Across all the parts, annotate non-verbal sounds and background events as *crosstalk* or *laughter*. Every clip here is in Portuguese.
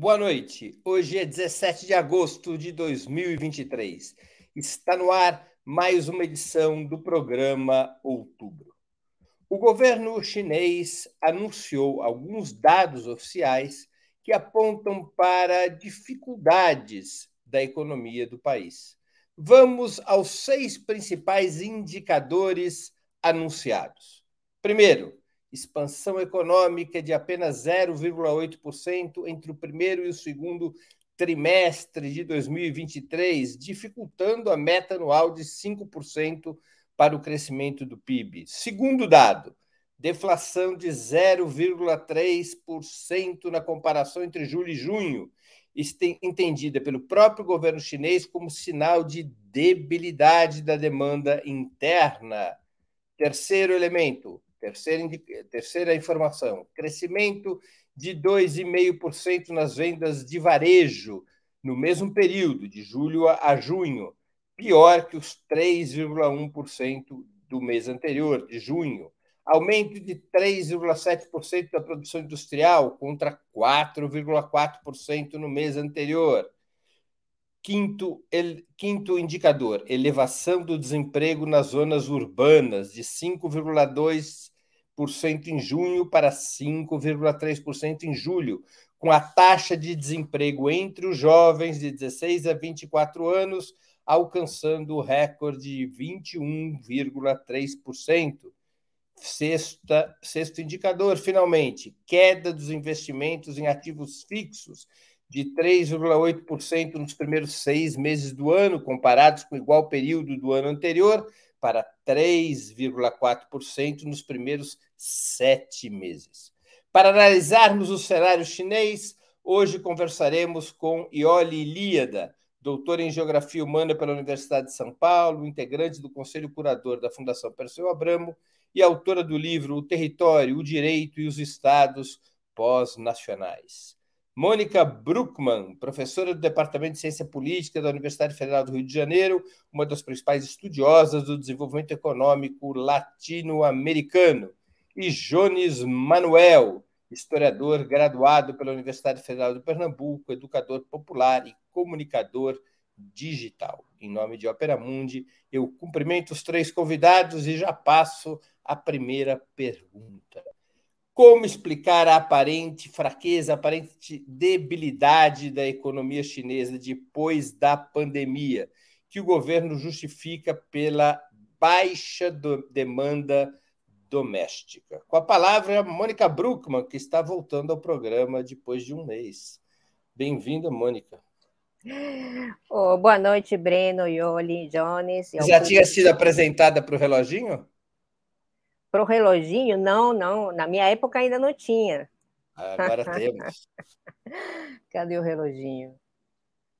Boa noite. Hoje é 17 de agosto de 2023. Está no ar mais uma edição do programa Outubro. O governo chinês anunciou alguns dados oficiais que apontam para dificuldades da economia do país. Vamos aos seis principais indicadores anunciados. Primeiro, expansão econômica de apenas 0,8% entre o primeiro e o segundo trimestre de 2023, dificultando a meta anual de 5% para o crescimento do PIB. Segundo dado, deflação de 0,3% na comparação entre julho e junho, entendida pelo próprio governo chinês como sinal de debilidade da demanda interna. Terceiro elemento, Terceira, terceira informação: crescimento de 2,5% nas vendas de varejo no mesmo período, de julho a junho, pior que os 3,1% do mês anterior, de junho. Aumento de 3,7% da produção industrial contra 4,4% no mês anterior. Quinto, el, quinto indicador: elevação do desemprego nas zonas urbanas, de 5,2% em junho para 5,3% em julho, com a taxa de desemprego entre os jovens de 16 a 24 anos alcançando o recorde de 21,3%. Sexta, sexto indicador, finalmente, queda dos investimentos em ativos fixos de 3,8% nos primeiros seis meses do ano, comparados com o igual período do ano anterior, para 3,4% nos primeiros sete meses. Para analisarmos o cenário chinês, hoje conversaremos com Ioli Ilíada, doutora em Geografia Humana pela Universidade de São Paulo, integrante do Conselho Curador da Fundação Perseu Abramo e autora do livro O Território, o Direito e os Estados Pós-Nacionais. Mônica Bruckmann, professora do Departamento de Ciência Política da Universidade Federal do Rio de Janeiro, uma das principais estudiosas do desenvolvimento econômico latino-americano e Jones Manuel, historiador graduado pela Universidade Federal de Pernambuco, educador popular e comunicador digital. Em nome de Opera Mundi, eu cumprimento os três convidados e já passo à primeira pergunta. Como explicar a aparente fraqueza, a aparente debilidade da economia chinesa depois da pandemia, que o governo justifica pela baixa demanda doméstica. Com a palavra, Mônica Bruckmann, que está voltando ao programa depois de um mês. Bem-vinda, Mônica. Oh, boa noite, Breno, Yoli, Jones. Já tinha sido apresentada para o reloginho? Para o reloginho? Não, não. Na minha época ainda não tinha. Agora *laughs* temos. Cadê o reloginho?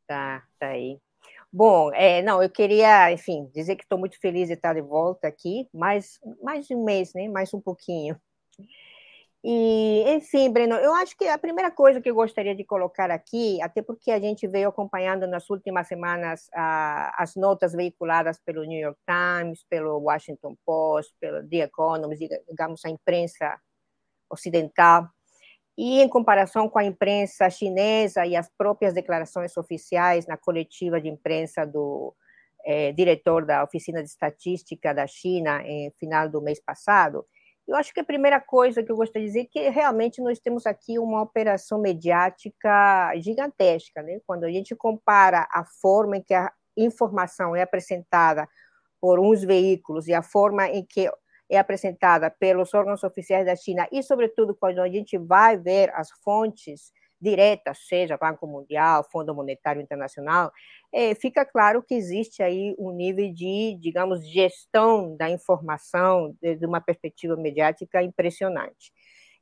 Tá, tá aí. Bom, é, não, eu queria, enfim, dizer que estou muito feliz de estar de volta aqui, mais, mais de um mês, né? Mais um pouquinho. E, enfim, Breno, eu acho que a primeira coisa que eu gostaria de colocar aqui, até porque a gente veio acompanhando nas últimas semanas as notas veiculadas pelo New York Times, pelo Washington Post, pelo The Economist, digamos, a imprensa ocidental, e em comparação com a imprensa chinesa e as próprias declarações oficiais na coletiva de imprensa do é, diretor da Oficina de Estatística da China em final do mês passado, eu acho que a primeira coisa que eu gostaria de dizer é que realmente nós temos aqui uma operação mediática gigantesca, né? Quando a gente compara a forma em que a informação é apresentada por uns veículos e a forma em que é apresentada pelos órgãos oficiais da China e, sobretudo, quando a gente vai ver as fontes diretas, seja Banco Mundial, Fundo Monetário Internacional, é, fica claro que existe aí um nível de, digamos, gestão da informação desde uma perspectiva mediática impressionante.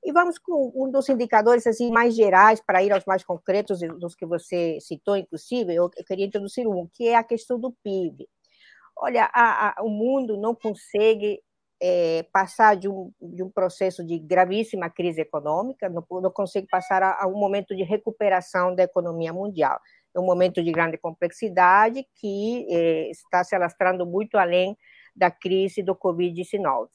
E vamos com um dos indicadores assim mais gerais para ir aos mais concretos dos que você citou, inclusive, eu queria introduzir um, que é a questão do PIB. Olha, a, a, o mundo não consegue é, passar de um, de um processo de gravíssima crise econômica, não, não consegue passar a, a, um momento de recuperação da economia mundial. É um momento de grande complexidade que é, está se alastrando muito além da crise do Covid-19.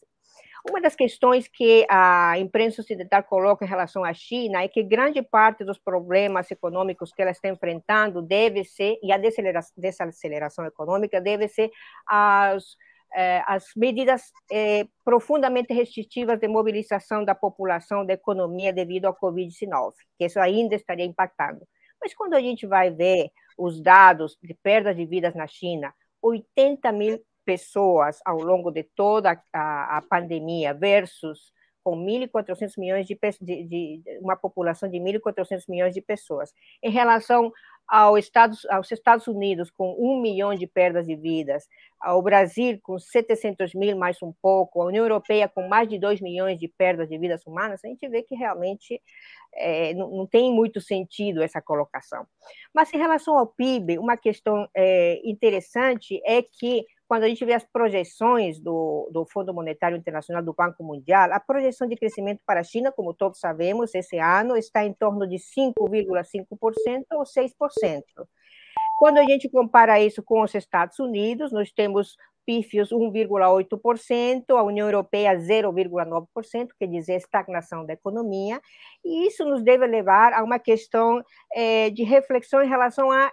Uma das questões que a imprensa ocidental coloca em relação à China é que grande parte dos problemas econômicos que ela está enfrentando deve ser, e a desaceleração econômica deve ser as eh, as medidas eh, profundamente restritivas de mobilização da população, da economia devido ao Covid-19, que isso ainda estaria impactando. Mas quando a gente vai ver os dados de perdas de vidas na China, 80 mil pessoas ao longo de toda a, a pandemia versus com 1.400 milhões de, de, de, uma população de 1.400 milhões de pessoas. Em relação ao Estados, aos Estados Unidos, com 1 milhão de perdas de vidas, ao Brasil, com 700 mil mais um pouco, a União Europeia, com mais de 2 milhões de perdas de vidas humanas, a gente vê que realmente é, não, não, tem muito sentido essa colocação. Mas em relação ao PIB, uma questão é, interessante é que quando a gente vê as projeções do, do Fundo Monetário Internacional do Banco Mundial, a projeção de crescimento para a China, como todos sabemos, esse ano está em torno de 5,5% ou 6%. Quando a gente compara isso com os Estados Unidos, nós temos pífios 1,8%, a União Europeia 0,9%, quer dizer, estagnação da economia, e isso nos deve levar a uma questão é, de reflexão em relação a,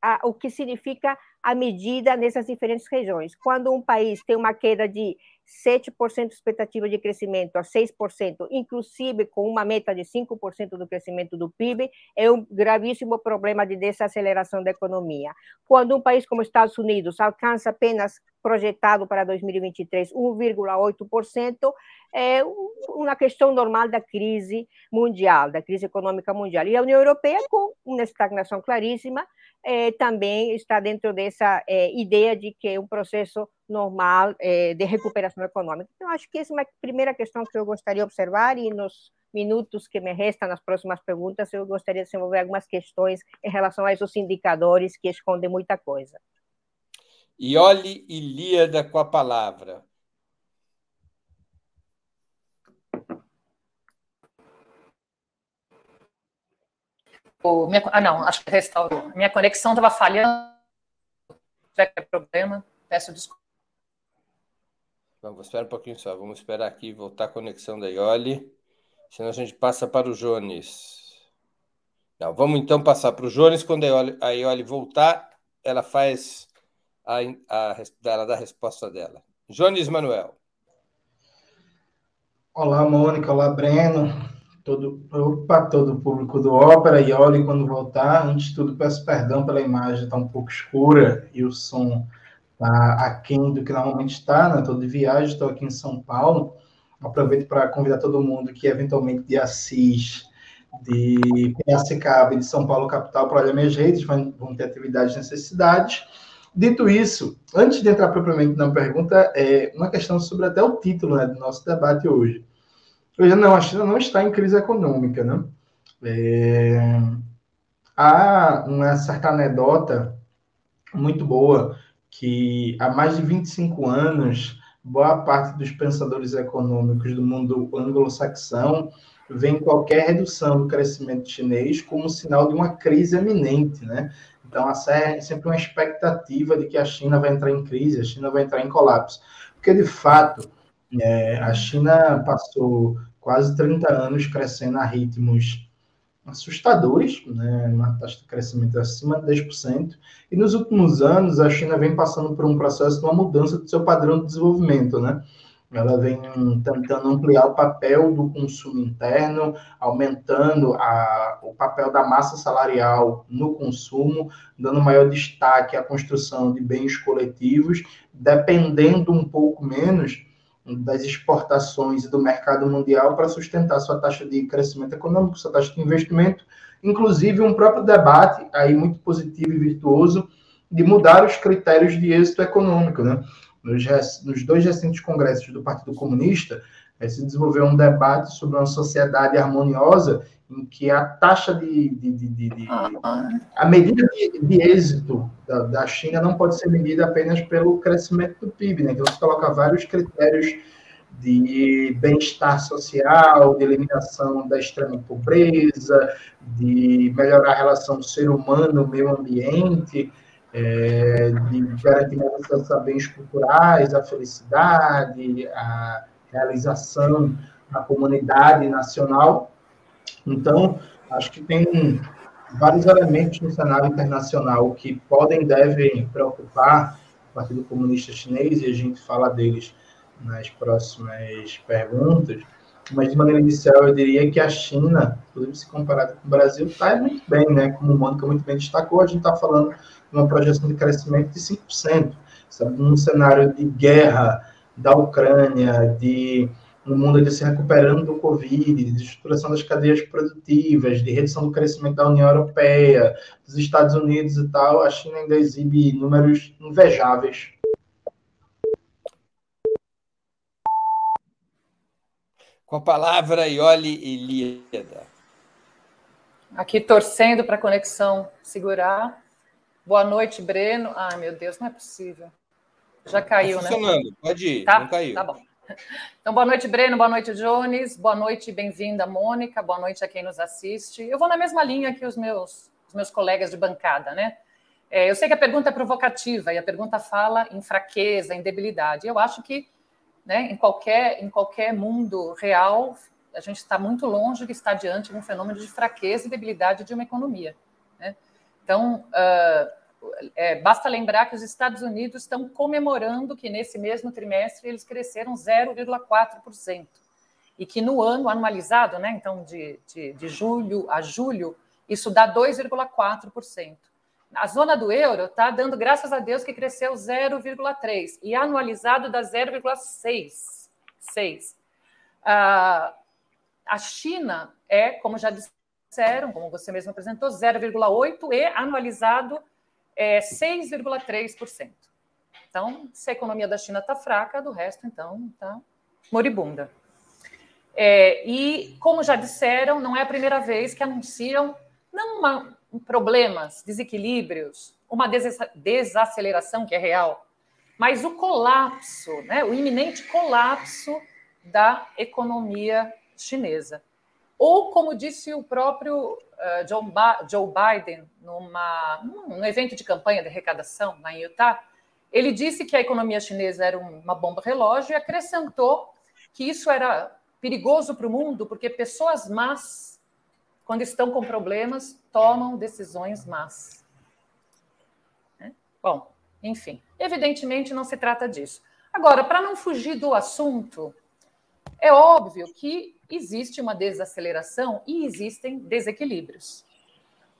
a o que significa a medida nessas diferentes regiões. Quando um país tem uma queda de 7% de expectativa de crescimento a 6%, inclusive com uma meta de 5% do crescimento do PIB, é um gravíssimo problema de desaceleração da economia. Quando um país como os Estados Unidos alcança apenas projetado para 2023 1,8%, é uma questão normal da crise mundial, da crise econômica mundial. E a União Europeia, com uma estagnação claríssima, é, também está dentro dessa é, ideia de que é um processo normal é, de recuperação econômica. Então, acho que essa é uma primeira questão que eu gostaria de observar e nos minutos que me restam nas próximas perguntas, eu gostaria de desenvolver algumas questões em relação a esses indicadores que escondem muita coisa. Iole Ilíada com a palavra. O, minha, ah, não, acho que restaurou. Minha conexão estava falhando. Se tiver problema, peço desculpa. Vamos esperar um pouquinho só. Vamos esperar aqui voltar a conexão da Ioli. Senão a gente passa para o Jones. Não, vamos então passar para o Jones. Quando a Ioli, a Ioli voltar, ela faz a, a, ela dá a resposta dela. Jones Manuel. Olá, Mônica. Olá, Breno todo, opa, todo o público do Ópera olhe quando voltar. Antes de tudo, peço perdão pela imagem estar tá um pouco escura e o som tá aquém do que normalmente está, né? Estou de viagem, estou aqui em São Paulo. Aproveito para convidar todo mundo que eventualmente de Assis, de Piracicaba e de São Paulo capital para olhar minhas redes, vão, ter atividades e necessidades. Dito isso, antes de entrar propriamente na pergunta, é uma questão sobre até o título né, do nosso debate hoje. Veja, não, a China não está em crise econômica, né? É, há uma certa anedota muito boa que há mais de 25 anos, boa parte dos pensadores econômicos do mundo anglo-saxão vem qualquer redução do crescimento chinês como sinal de uma crise eminente, né? Então, há sempre uma expectativa de que a China vai entrar em crise, a China vai entrar em colapso. Porque, de fato, é, a China passou quase 30 anos crescendo a ritmos assustadores, né, uma taxa de crescimento acima de 10%, e nos últimos anos a China vem passando por um processo de uma mudança do seu padrão de desenvolvimento, né? Ela vem tentando ampliar o papel do consumo interno, aumentando a, o papel da massa salarial no consumo, dando maior destaque à construção de bens coletivos, dependendo um pouco menos das exportações e do mercado mundial para sustentar sua taxa de crescimento econômico, sua taxa de investimento, inclusive um próprio debate aí muito positivo e virtuoso de mudar os critérios de êxito econômico, né? Nos, nos dois recentes congressos do Partido Comunista, eh, se desenvolveu um debate sobre uma sociedade harmoniosa em que a taxa de, de, de, de a medida de, êxito da, da, China não pode ser medida apenas pelo crescimento do PIB, né? Então você coloca vários critérios de bem-estar social, de eliminação da extrema pobreza, de melhorar a relação ser humano-meio ambiente, é, de garantir acesso a bens culturais, a felicidade, a realização na comunidade nacional. Então, acho que tem vários elementos no cenário internacional que podem e devem preocupar o Partido Comunista Chinês, e a gente fala deles nas próximas perguntas. Mas, de maneira inicial, eu diria que a China, inclusive se comparado com o Brasil, está muito bem, né? Como o Mônica muito bem destacou, a gente está falando de uma projeção de crescimento de 5%. Sabe? Num cenário de guerra da Ucrânia, de no mundo de se recuperando do Covid, de estruturação das cadeias produtivas, de redução do crescimento da União Europeia, dos Estados Unidos e tal, a China ainda exibe números invejáveis. Com a palavra, Ioli Ilíada. Aqui torcendo para a conexão segurar. Boa noite, Breno. Ai, meu Deus, não é possível. Já caiu, tá funcionando. né? Pode ir, tá? não caiu. Tá bom. Então, boa noite, Breno, boa noite, Jones, boa noite, bem-vinda, Mônica, boa noite a quem nos assiste. Eu vou na mesma linha que os meus, os meus colegas de bancada, né? É, eu sei que a pergunta é provocativa e a pergunta fala em fraqueza, em debilidade. Eu acho que né, em, qualquer, em qualquer mundo real, a gente está muito longe de estar diante de um fenômeno de fraqueza e debilidade de uma economia. Né? Então, uh, é, basta lembrar que os Estados Unidos estão comemorando que nesse mesmo trimestre eles cresceram 0,4%. E que no ano anualizado, né, então de, de, de julho a julho, isso dá 2,4%. A zona do euro está dando, graças a Deus, que cresceu 0,3% e anualizado dá 0,6%. Ah, a China é, como já disseram, como você mesmo apresentou, 0,8% e anualizado é 6,3%. Então, se a economia da China está fraca, do resto, então, está moribunda. É, e, como já disseram, não é a primeira vez que anunciam não uma, problemas, desequilíbrios, uma desaceleração que é real, mas o colapso, né, o iminente colapso da economia chinesa. Ou, como disse o próprio John ba Joe Biden numa, num evento de campanha de arrecadação lá em Utah, ele disse que a economia chinesa era uma bomba relógio e acrescentou que isso era perigoso para o mundo porque pessoas más, quando estão com problemas, tomam decisões más. Né? Bom, enfim, evidentemente não se trata disso. Agora, para não fugir do assunto, é óbvio que existe uma desaceleração e existem desequilíbrios.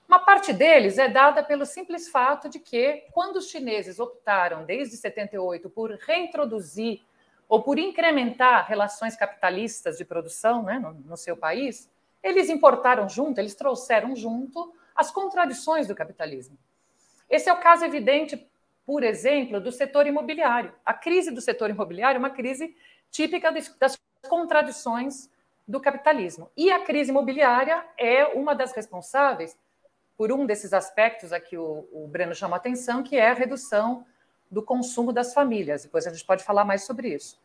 Uma parte deles é dada pelo simples fato de que, quando os chineses optaram, desde 78, por reintroduzir ou por incrementar relações capitalistas de produção né, no, no seu país, eles importaram junto, eles trouxeram junto as contradições do capitalismo. Esse é o caso evidente, por exemplo, do setor imobiliário. A crise do setor imobiliário é uma crise típica das contradições do capitalismo. E a crise imobiliária é uma das responsáveis por um desses aspectos a que o, o Breno chama atenção, que é a redução do consumo das famílias. Depois a gente pode falar mais sobre isso.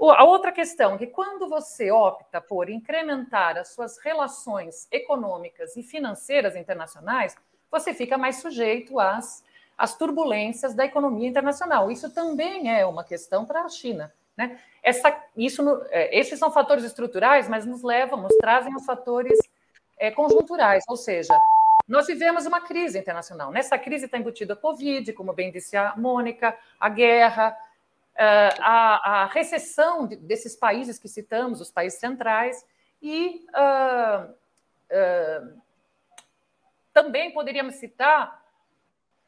A outra questão é que quando você opta por incrementar as suas relações econômicas e financeiras internacionais, você fica mais sujeito às, às turbulências da economia internacional. Isso também é uma questão para a China. Né? Essa, isso, é, esses são fatores estruturais, mas nos levam, nos trazem os fatores é, conjunturais, ou seja, nós vivemos uma crise internacional. Nessa crise está embutida a Covid, como bem disse a Mônica, a guerra, é, a, a recessão desses países que citamos, os países centrais, e uh, uh, também poderíamos citar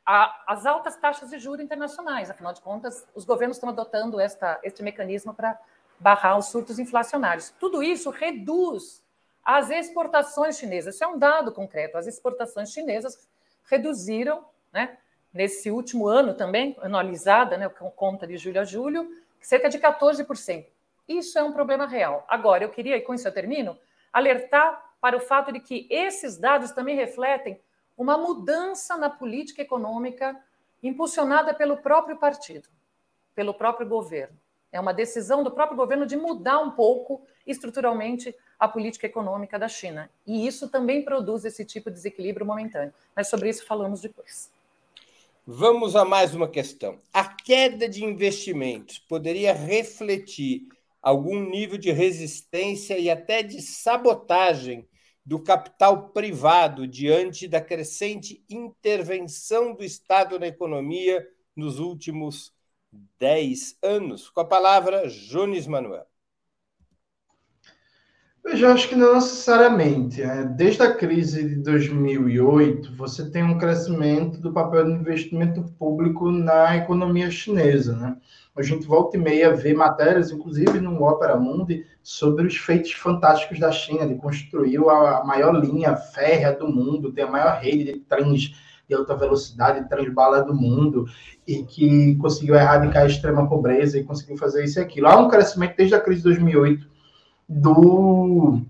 a, as altas taxas de juros internacionais. Afinal de contas, os governos estão adotando esta, este mecanismo para barrar os surtos inflacionários. Tudo isso reduz as exportações chinesas. Isso é um dado concreto. As exportações chinesas reduziram, né, nesse último ano também, anualizada, né, com conta de julho a julho, cerca de 14%. Isso é um problema real. Agora, eu queria, e com isso eu termino, alertar para o fato de que esses dados também refletem uma mudança na política econômica impulsionada pelo próprio partido, pelo próprio governo. É uma decisão do próprio governo de mudar um pouco estruturalmente a política econômica da China. E isso também produz esse tipo de desequilíbrio momentâneo. Mas sobre isso falamos depois. Vamos a mais uma questão. A queda de investimentos poderia refletir algum nível de resistência e até de sabotagem do capital privado diante da crescente intervenção do Estado na economia nos últimos dez anos? Com a palavra, Jones Manuel. Eu já acho que não necessariamente. Né? Desde a crise de 2008, você tem um crescimento do papel do investimento público na economia chinesa. Né? A gente volta e meia vê matérias, inclusive no Opera Mundi, sobre os feitos fantásticos da China, de construir a maior linha férrea do mundo, ter a maior rede de trens de alta velocidade, trens bala do mundo, e que conseguiu erradicar a extrema pobreza e conseguiu fazer isso e aquilo. Há um crescimento desde a crise de 2008 do,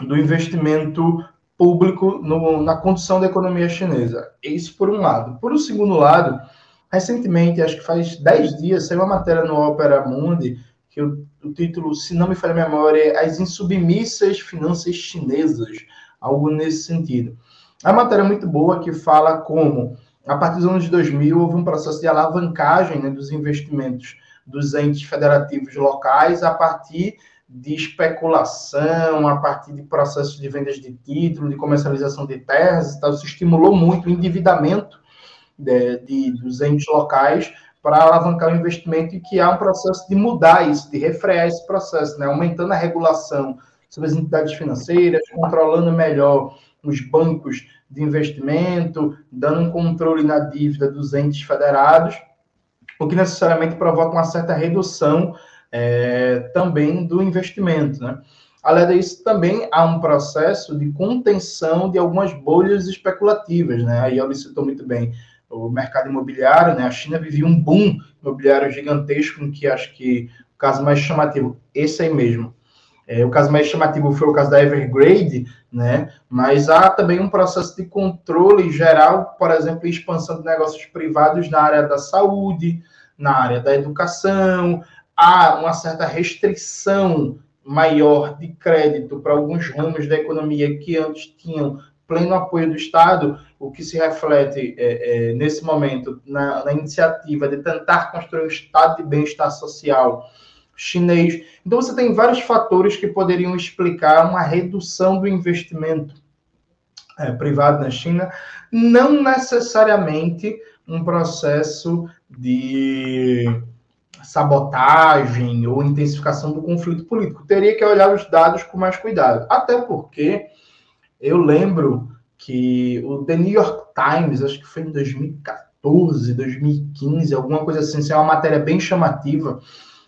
do investimento público no, na condição da economia chinesa. Isso por um lado. Por um segundo lado, recentemente, acho que faz 10 dias, saiu uma matéria no Opera Mundi, que o, o título, se não me falha a memória, é As Insubmissas Finanças Chinesas, algo nesse sentido. A matéria é muito boa que fala como, a partir dos anos 2000, houve um processo de alavancagem né, dos investimentos dos entes federativos locais a partir de especulação, a partir de processos de vendas de título, de comercialização de terras e tal, se estimulou muito o endividamento de, de, dos entes locais para alavancar o investimento e que há um processo de mudar isso, de refrear esse processo, né? aumentando a regulação sobre as entidades financeiras, controlando melhor os bancos de investimento, dando um controle na dívida dos entes federados, o que necessariamente provoca uma certa redução é, também do investimento, né? Além disso, também há um processo de contenção de algumas bolhas especulativas, né? Aí eu citou muito bem o mercado imobiliário, né? A China vivia um boom imobiliário gigantesco, em que acho que o caso mais chamativo, esse aí mesmo, é, o caso mais chamativo foi o caso da Evergrande, né? Mas há também um processo de controle geral, por exemplo, expansão de negócios privados na área da saúde, na área da educação, há uma certa restrição maior de crédito para alguns ramos da economia que antes tinham pleno apoio do Estado, o que se reflete é, é, nesse momento na, na, iniciativa de tentar construir um estado de bem-estar social chinês. Então, você tem vários fatores que poderiam explicar uma redução do investimento é, privado na China, não necessariamente um processo de sabotagem ou intensificação do conflito político. Teria que olhar os dados com mais cuidado. Até porque eu lembro que o The New York Times, acho que foi em 2014, 2015, alguma coisa assim, é uma matéria bem chamativa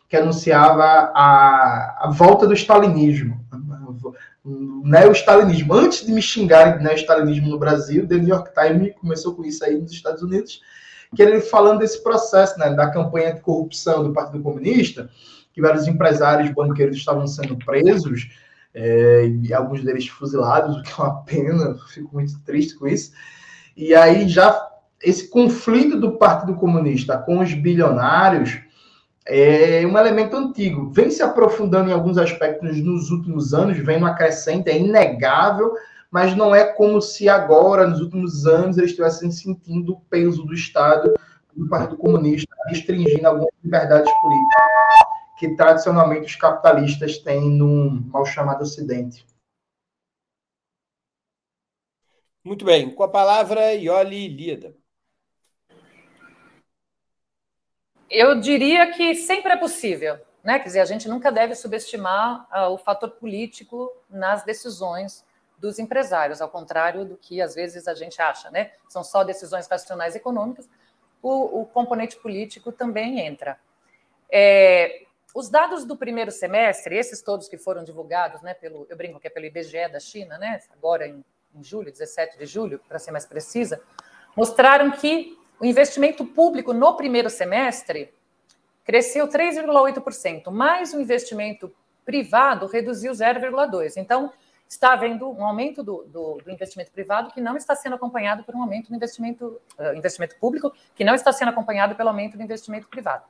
que anunciava a, a volta do stalinismo, o neo-stalinismo. Antes de me xingarem de neo-stalinismo no Brasil, The New York Times começou com isso aí nos Estados Unidos que ele falando desse processo, né, da campanha de corrupção do Partido Comunista, que vários empresários banqueiros estavam sendo presos, é, e alguns deles fuzilados, o que é uma pena, fico muito triste com isso. E aí já esse conflito do Partido Comunista com os bilionários é um elemento antigo, vem se aprofundando em alguns aspectos nos últimos anos, vem uma crescente, é inegável, mas não é como se agora, nos últimos anos, eles estivessem sentindo o peso do Estado do Partido Comunista restringindo algumas liberdades políticas que tradicionalmente os capitalistas têm no mal chamado Ocidente. Muito bem. Com a palavra, Ioli Líada. Eu diria que sempre é possível. Né? Quer dizer, a gente nunca deve subestimar uh, o fator político nas decisões dos empresários, ao contrário do que às vezes a gente acha, né? São só decisões racionais econômicas, o, o componente político também entra. É, os dados do primeiro semestre, esses todos que foram divulgados, né, pelo, eu brinco que é pelo IBGE da China, né, agora em, em julho, 17 de julho, para ser mais precisa, mostraram que o investimento público no primeiro semestre cresceu 3,8%, mas o investimento privado reduziu 0,2%. Então, está havendo um aumento do, do, do, investimento privado que não está sendo acompanhado por um aumento do investimento, uh, investimento público, que não está sendo acompanhado pelo aumento do investimento privado.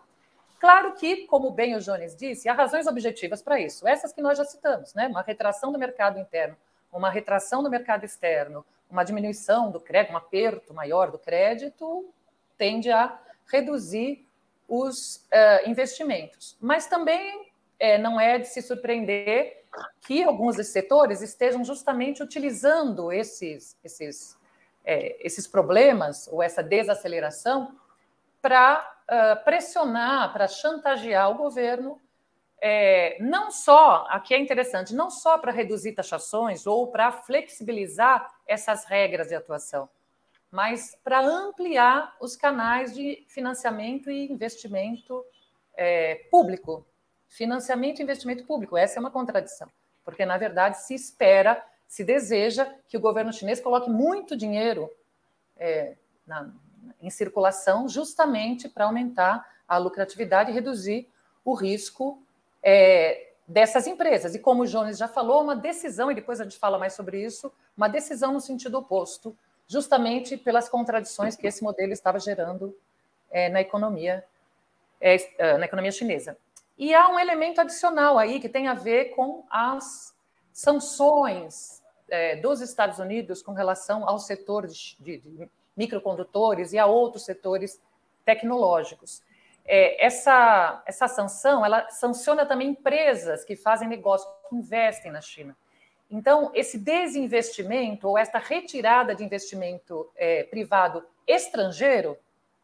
Claro que, como bem o Jones disse, há razões objetivas para isso, essas que nós já citamos, né? Uma retração do mercado interno, uma retração do mercado externo, uma diminuição do crédito, um aperto maior do crédito, tende a reduzir os uh, investimentos. Mas também é, não é de se surpreender que alguns desses setores estejam justamente utilizando esses, esses, é, esses problemas ou essa desaceleração para uh, pressionar, para chantagear o governo, é, não só, aqui é interessante, não só para reduzir taxações ou para flexibilizar essas regras de atuação, mas para ampliar os canais de financiamento e investimento é, público. Financiamento e investimento público, essa é uma contradição, porque, na verdade, se espera, se deseja que o governo chinês coloque muito dinheiro é, na, em circulação, justamente para aumentar a lucratividade e reduzir o risco é, dessas empresas. E como o Jones já falou, uma decisão, e depois a gente fala mais sobre isso, uma decisão no sentido oposto, justamente pelas contradições que esse modelo estava gerando é, na economia é, é, na economia chinesa. E há um elemento adicional aí que tem a ver com as sanções é, dos Estados Unidos com relação ao setor de, de, de microcondutores e a outros setores tecnológicos. É, essa, essa sanção ela sanciona também empresas que fazem negócio, que investem na China. Então, esse desinvestimento ou esta retirada de investimento é, privado estrangeiro,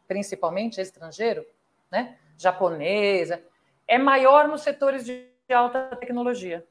principalmente estrangeiro, né, japonesa, é maior nos setores de alta tecnologia.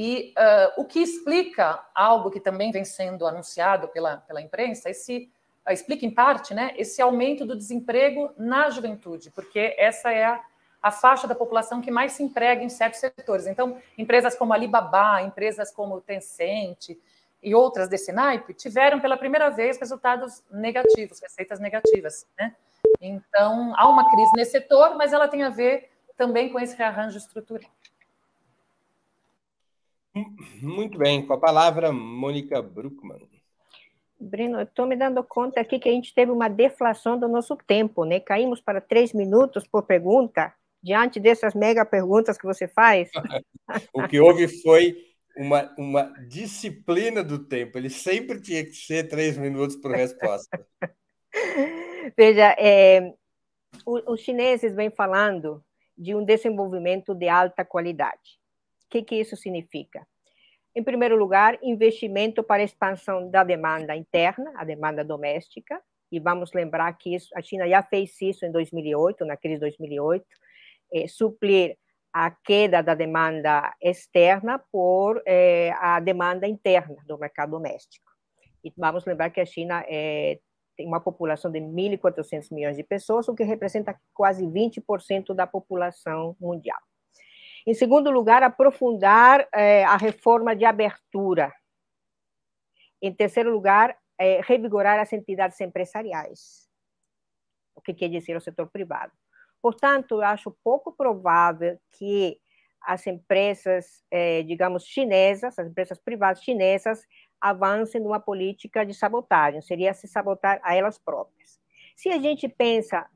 E uh, o que explica algo que também vem sendo anunciado pela, pela imprensa, esse uh, explica em parte, né, esse aumento do desemprego na juventude, porque essa é a a faixa da população que mais se emprega em certos setores. Então, empresas como Alibaba, empresas como Tencent e outras desse naipe tiveram pela primeira vez resultados negativos, receitas negativas. Né? Então, há uma crise nesse setor, mas ela tem a ver também com esse rearranjo estrutural. Muito bem, com a palavra, Mônica Bruckmann. Breno, eu estou me dando conta aqui que a gente teve uma deflação do nosso tempo, né? Caímos para três minutos por pergunta, diante dessas mega perguntas que você faz? *laughs* o que houve foi uma, uma disciplina do tempo. Ele sempre tinha que ser três minutos por resposta. *laughs* Veja, é, os chineses vêm falando de um desenvolvimento de alta qualidade. O que, que isso significa? Em primeiro lugar, investimento para expansão da demanda interna, a demanda doméstica, e vamos lembrar que isso, a China já fez isso em 2008, na crise de 2008, eh, suplir a queda da demanda externa por eh, a demanda interna do mercado doméstico. E vamos lembrar que a China eh, tem uma população de 1.400 milhões de pessoas, o que representa quase 20% da população mundial. Em segundo lugar, aprofundar eh, a reforma de abertura. Em terceiro lugar, eh, revigorar as entidades empresariais. O que quer dizer o setor privado? Portanto, eu acho pouco provável que as empresas, eh, digamos, chinesas, as empresas privadas chinesas, avancem numa política de sabotagem, seria se sabotar a elas próprias. Se a gente pensa,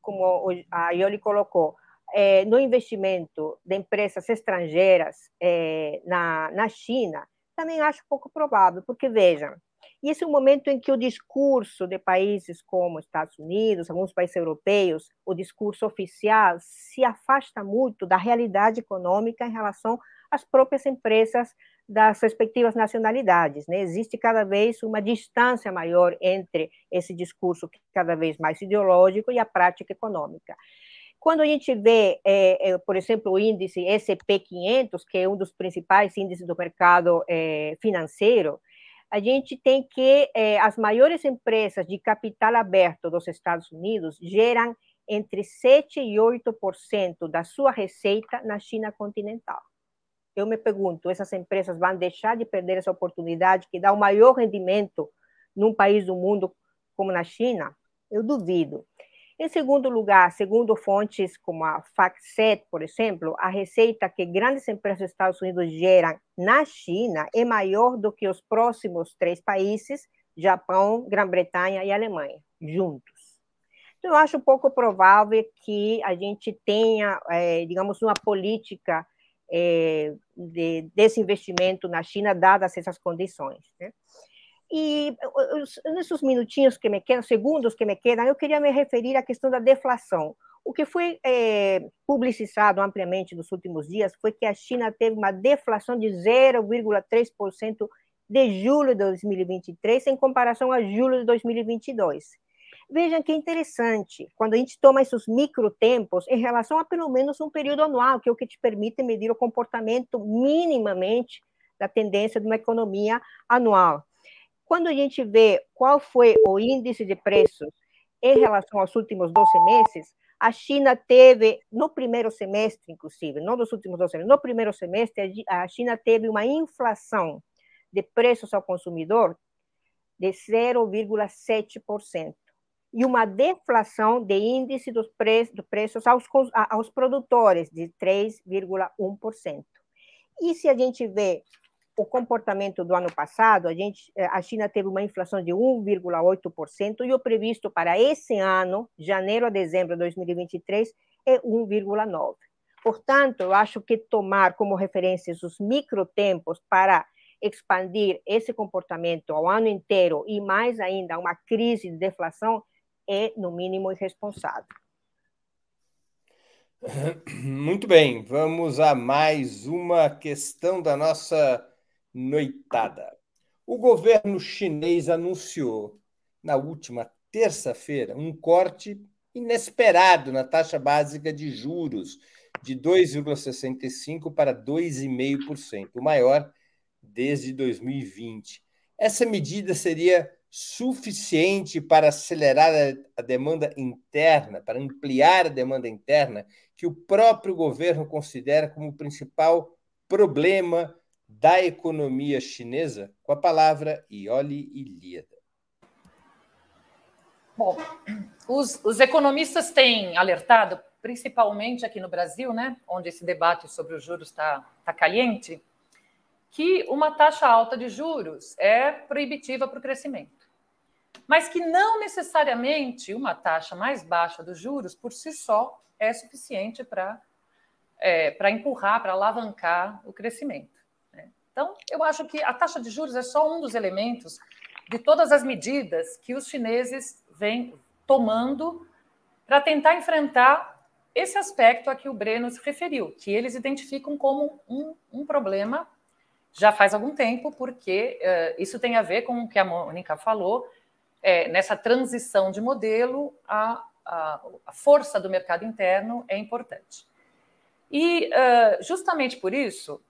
como a Ioli colocou, eh, no investimento de empresas estrangeiras eh, na, na China, também acho pouco provável, porque, vejam, esse é um momento em que o discurso de países como Estados Unidos, alguns países europeus, o discurso oficial se afasta muito da realidade econômica em relação às próprias empresas das respectivas nacionalidades. Né? Existe cada vez uma distância maior entre esse discurso cada vez mais ideológico e a prática econômica. Quando a gente vê, é, é, por exemplo, o índice SP500, que é um dos principais índices do mercado é, financeiro, a gente tem que eh, as maiores empresas de capital aberto dos Estados Unidos geram entre 7 e 8% da sua receita na China continental. Eu me pergunto, essas empresas vão deixar de perder essa oportunidade que dá o maior rendimento num país do mundo como na China? Eu duvido. Em segundo lugar, segundo fontes como a FactSet, por exemplo, a receita que grandes empresas dos Estados Unidos geram na China é maior do que os próximos três países, Japão, Grã-Bretanha e Alemanha, juntos. Então, eu acho pouco provável que a gente tenha, é, digamos, uma política é, de desinvestimento na China, dadas essas condições. Né? E nesses minutinhos que me quedam, segundos que me quedam, eu queria me referir à questão da deflação. O que foi é, publicizado ampliamente nos últimos dias foi que a China teve uma deflação de 0,3% de julho de 2023 em comparação a julho de 2022. Vejam que interessante, quando a gente toma esses microtempos em relação a pelo menos um período anual, que é o que te permite medir o comportamento minimamente da tendência de uma economia anual. Quando a gente vê qual foi o índice de preços em relação aos últimos 12 meses, a China teve, no primeiro semestre, inclusive, não nos últimos 12 meses, no primeiro semestre, a China teve uma inflação de preços ao consumidor de 0,7% e uma deflação de índice dos preços aos, aos produtores de 3,1%. E se a gente vê o comportamento do ano passado, a, gente, eh, a China teve uma inflação de 1,8% e o previsto para esse ano, janeiro a dezembro de 2023, é 1,9%. Portanto, eu acho que tomar como referência os microtempos para expandir esse comportamento ao ano inteiro e mais ainda uma crise de deflação é, no mínimo, irresponsável. Muito bem, vamos a mais uma questão da nossa noitada. O governo chinês anunciou na última terça-feira um corte inesperado na taxa básica de juros de 2,65% para 2,5%, o maior desde 2020. Essa medida seria suficiente para acelerar a demanda interna, para ampliar a demanda interna, que o próprio governo considera como o principal problema da economia chinesa? Com a palavra, Ioli Ilíada. Bom, os, os economistas têm alertado, principalmente aqui no Brasil, né, onde esse debate sobre os juros está tá caliente, que uma taxa alta de juros é proibitiva para o crescimento. Mas que não necessariamente uma taxa mais baixa dos juros, por si só, é suficiente para é, empurrar, para alavancar o crescimento. Então, eu acho que a taxa de juros é só um dos elementos de todas as medidas que os chineses vêm tomando para tentar enfrentar esse aspecto a que o Breno se referiu, que eles identificam como um, um problema já faz algum tempo, porque uh, isso tem a ver com o que a Mônica falou, é, nessa transição de modelo, a, a, a, força do mercado interno é importante. E uh, justamente por isso,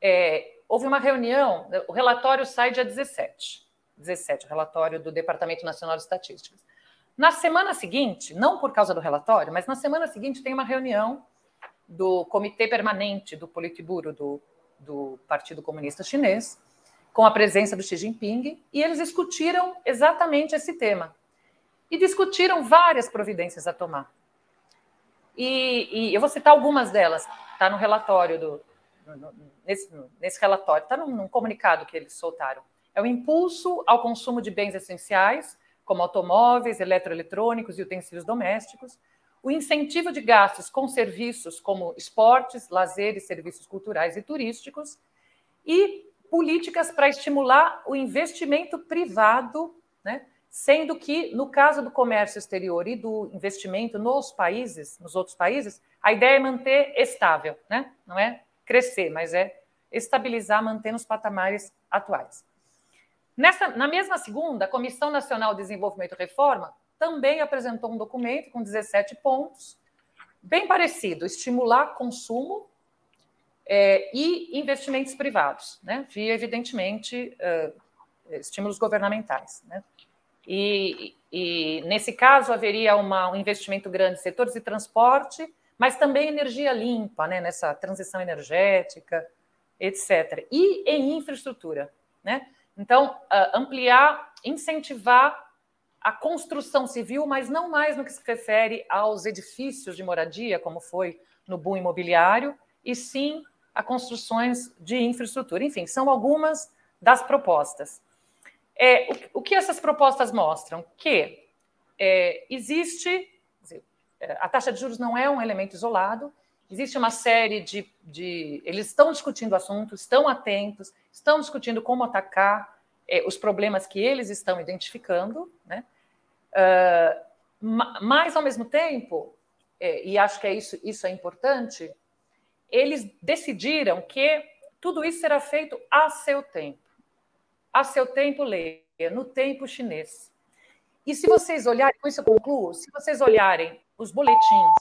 é, houve uma reunião, o relatório sai dia 17, 17, o relatório do Departamento Nacional de Estatísticas. Na semana seguinte, não por causa do relatório, mas na semana seguinte tem uma reunião do Comitê Permanente do Politburo, do do Partido Comunista Chinês, com a presença do Xi Jinping, e eles discutiram exatamente esse tema. E discutiram várias providências a tomar. E, e eu vou citar algumas delas, está no relatório do. Nesse, nesse relatório, está num, num comunicado que eles soltaram. É o impulso ao consumo de bens essenciais, como automóveis, eletroeletrônicos e utensílios domésticos, o incentivo de gastos com serviços como esportes, lazer e serviços culturais e turísticos, e políticas para estimular o investimento privado, né? sendo que, no caso do comércio exterior e do investimento nos países, nos outros países, a ideia é manter estável, né? não é crescer, mas é estabilizar, manter nos patamares atuais. Nessa, na mesma segunda, a Comissão Nacional de Desenvolvimento e Reforma também apresentou um documento com 17 pontos, bem parecido, estimular consumo é, e investimentos privados, né, via, evidentemente, uh, estímulos governamentais. Né? E, e, nesse caso, haveria uma, um investimento grande em setores de transporte, mas também energia limpa, né, nessa transição energética, etc. E em infraestrutura. Né? Então, uh, ampliar, incentivar a construção civil, mas não mais no que se refere aos edifícios de moradia, como foi no boom imobiliário, e sim a construções de infraestrutura. Enfim, são algumas das propostas. É, o, o, que essas propostas mostram? Que é, existe, a taxa de juros não é um elemento isolado, existe uma série de, de eles estão discutindo o assunto, estão atentos, estão discutindo como atacar é, os problemas que eles estão identificando, né? Uh, mas, ao mesmo tempo, é, e acho que é isso, isso é importante, eles decidiram que tudo isso será feito a seu tempo. A seu tempo, leia, no tempo chinês. E se vocês olharem, com isso eu concluo, se vocês olharem os boletins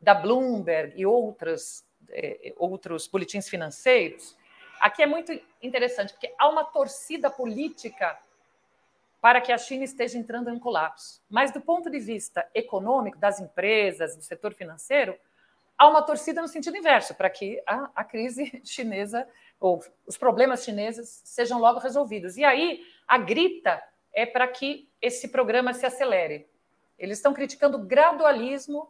da Bloomberg e outras, é, outros boletins financeiros, aqui é muito interessante, porque há uma torcida política para que a China esteja entrando em colapso. Mas do ponto de vista econômico, das empresas, do setor financeiro, há uma torcida no sentido inverso, para que a, a crise *laughs* chinesa ou os problemas chineses sejam logo resolvidos. E aí a grita é para que esse programa se acelere. Eles estão criticando o gradualismo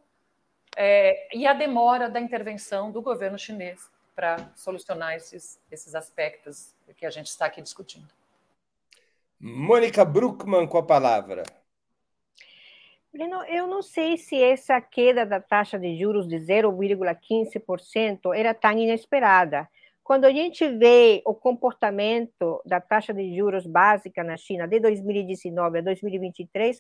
é, e a demora da intervenção do governo chinês para solucionar esses, esses aspectos que a gente está aqui discutindo. Mônica Bruckmann com a palavra. Breno, eu não sei se essa queda da taxa de juros de 0,15% era tão inesperada. Quando a gente vê o comportamento da taxa de juros básica na China de 2019 a 2023,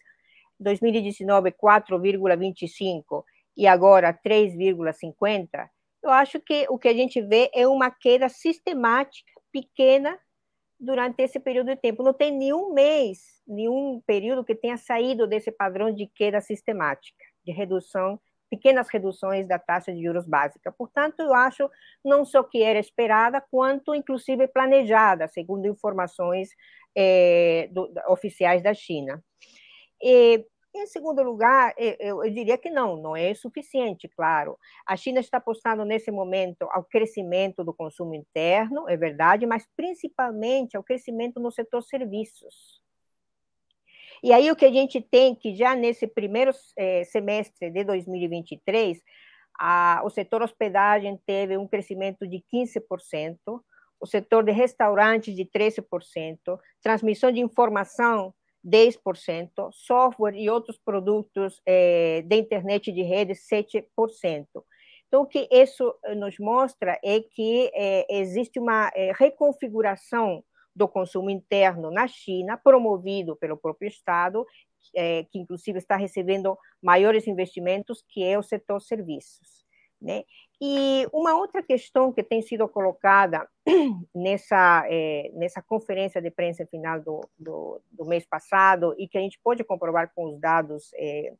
2019 4,25 e agora 3,50, eu acho que o que a gente vê é uma queda sistemática pequena durante esse período de tempo. Não tem nenhum mês, nenhum período que tenha saído desse padrão de queda sistemática, de redução, pequenas reduções da taxa de juros básica. Portanto, eu acho não só que era esperada, quanto inclusive planejada, segundo informações é, do, oficiais da China. E, em segundo lugar, eu, eu, diria que não, não é suficiente, claro. A China está apostando nesse momento ao crescimento do consumo interno, é verdade, mas principalmente ao crescimento no setor serviços. E aí o que a gente tem que já nesse primeiro é, semestre de 2023, a, o setor hospedagem teve um crescimento de 15%, o setor de restaurantes de 13%, transmissão de informação 10%, software e outros produtos é, de internet de rede, 7%. Então, o que isso nos mostra é que é, existe uma é, reconfiguração do consumo interno na China, promovido pelo próprio Estado, que inclusive está recebendo maiores investimentos, que é o setor serviços. Né? E uma outra questão que tem sido colocada *clears throat* nessa, é, nessa conferência de prensa final do, do, do, mês passado, e que a gente pode comprovar com os dados é,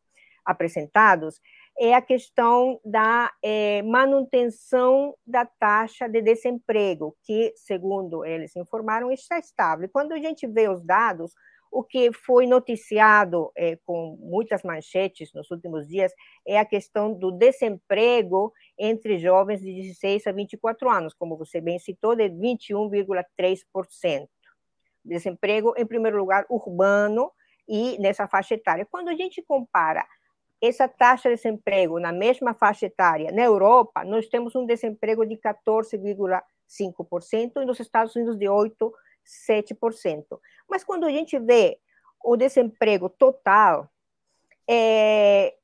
apresentados, é a questão da é, manutenção da taxa de desemprego, que, segundo eles informaram, está estável. E quando a gente vê os dados, o que foi noticiado é, com muitas manchetes nos últimos dias é a questão do desemprego entre jovens de 16 a 24 anos, como você bem citou, de 21,3%. Desemprego, em primeiro lugar, urbano e nessa faixa etária. Quando a gente compara essa taxa de desemprego na mesma faixa etária na Europa, nós temos um desemprego de 14,5% e nos Estados Unidos de 8%. 7%. Mas quando a gente vê o desemprego total, é,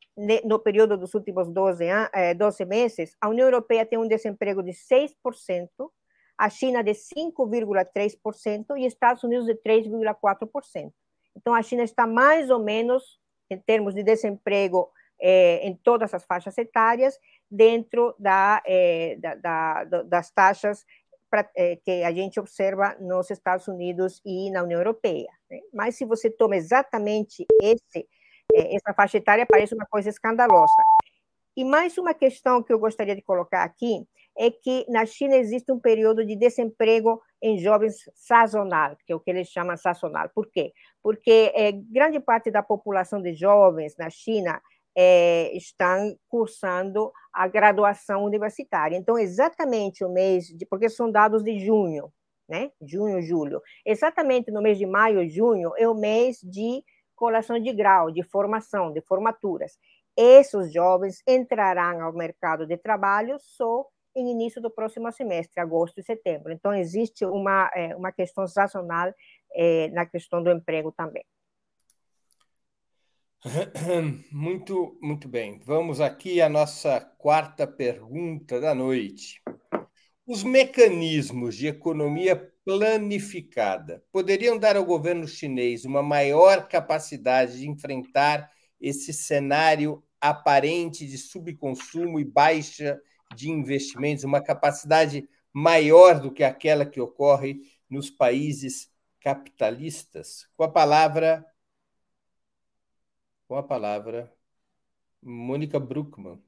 no período dos últimos 12, é, 12 meses, a União Europeia tem um desemprego de 6%, a China de 5,3% e Estados Unidos de 3,4%. Então, a China está mais ou menos, em termos de desemprego é, em todas as faixas etárias, dentro da, é, da, da, das taxas que a gente observa nos Estados Unidos e na União Europeia. Né? Mas se você toma exatamente esse, é, essa faixa etária, parece uma coisa escandalosa. E mais uma questão que eu gostaria de colocar aqui é que na China existe um período de desemprego em jovens sazonal, que é o que eles chamam sazonal. Por quê? Porque é, grande parte da população de jovens na China é, estão cursando a graduação universitária. Então, exatamente o mês, de, porque são dados de junho, né? Junho, julho. Exatamente no mês de maio, junho, é o mês de colação de grau, de formação, de formaturas. Esses jovens entrarão ao mercado de trabalho só em início do próximo semestre, agosto e setembro. Então, existe uma, é, uma questão sazonal é, na questão do emprego também. Muito, muito bem. Vamos aqui à nossa quarta pergunta da noite. Os mecanismos de economia planificada poderiam dar ao governo chinês uma maior capacidade de enfrentar esse cenário aparente de subconsumo e baixa de investimentos, uma capacidade maior do que aquela que ocorre nos países capitalistas? Com a palavra. Com a palavra. Mônica Bruckmann.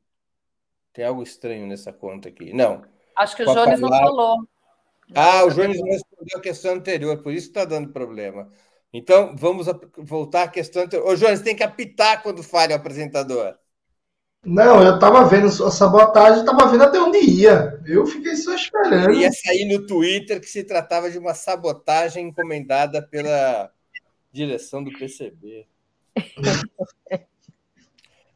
Tem algo estranho nessa conta aqui. Não. Acho que o Jones palavra... não falou. Ah, o Jones não respondeu a questão anterior, por isso está dando problema. Então, vamos voltar à questão anterior. Ô, Jones, tem que apitar quando falha o apresentador. Não, eu estava vendo a sabotagem, estava vendo até onde ia. Eu fiquei só esperando. Ia sair no Twitter que se tratava de uma sabotagem encomendada pela direção do PCB. *laughs*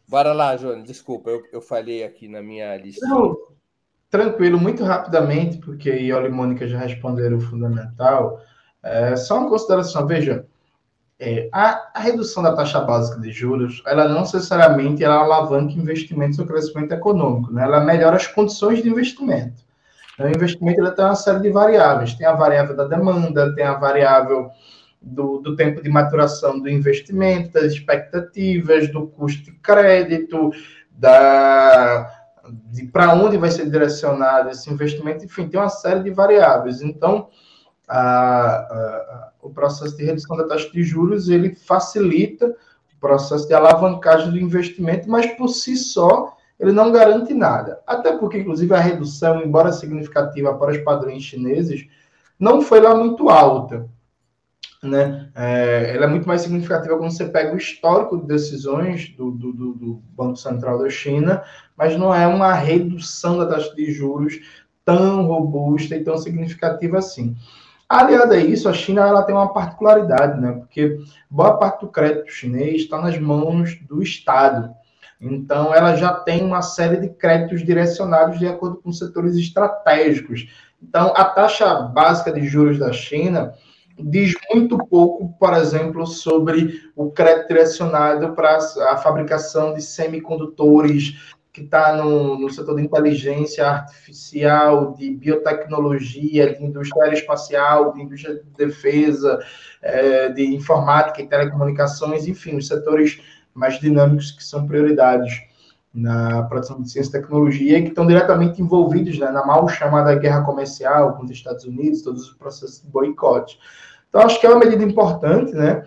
Bora lá, Jones. Desculpa, eu, eu aqui na minha lista. Tranquilo, muito rapidamente, porque Ioli e Mônica já responderam o fundamental. É, só uma consideração, veja, é, a, a, redução da taxa básica de juros, ela não necessariamente ela alavanca investimentos ou crescimento econômico, né? ela melhora as condições de investimento. Então, o investimento ele tem uma série de variáveis, tem a variável da demanda, tem a variável do, do tempo de maturação do investimento, das expectativas, do custo de crédito, da de para onde vai ser direcionado esse investimento, enfim, tem uma série de variáveis. Então, a, a, o processo de redução da taxa de juros ele facilita o processo de alavancagem do investimento, mas por si só ele não garante nada. Até porque, inclusive, a redução, embora significativa para os padrões chineses, não foi lá muito alta. Né? É, ela é muito mais significativa quando você pega o histórico de decisões do, do, do Banco Central da China, mas não é uma redução da taxa de juros tão robusta e tão significativa assim. Aliado a isso, a China ela tem uma particularidade, né? Porque boa parte do crédito chinês está nas mãos do Estado. Então, ela já tem uma série de créditos direcionados de acordo com setores estratégicos. Então, a taxa básica de juros da China diz muito pouco, por exemplo, sobre o crédito direcionado para a fabricação de semicondutores, que está no, no, setor de inteligência artificial, de biotecnologia, de indústria aeroespacial, de indústria de defesa, é, de informática e telecomunicações, enfim, os setores mais dinâmicos que são prioridades na produção de ciência e tecnologia que estão diretamente envolvidos né, na mal chamada guerra comercial com os Estados Unidos, todos os processos de boicote. Então, acho que é uma medida importante, né?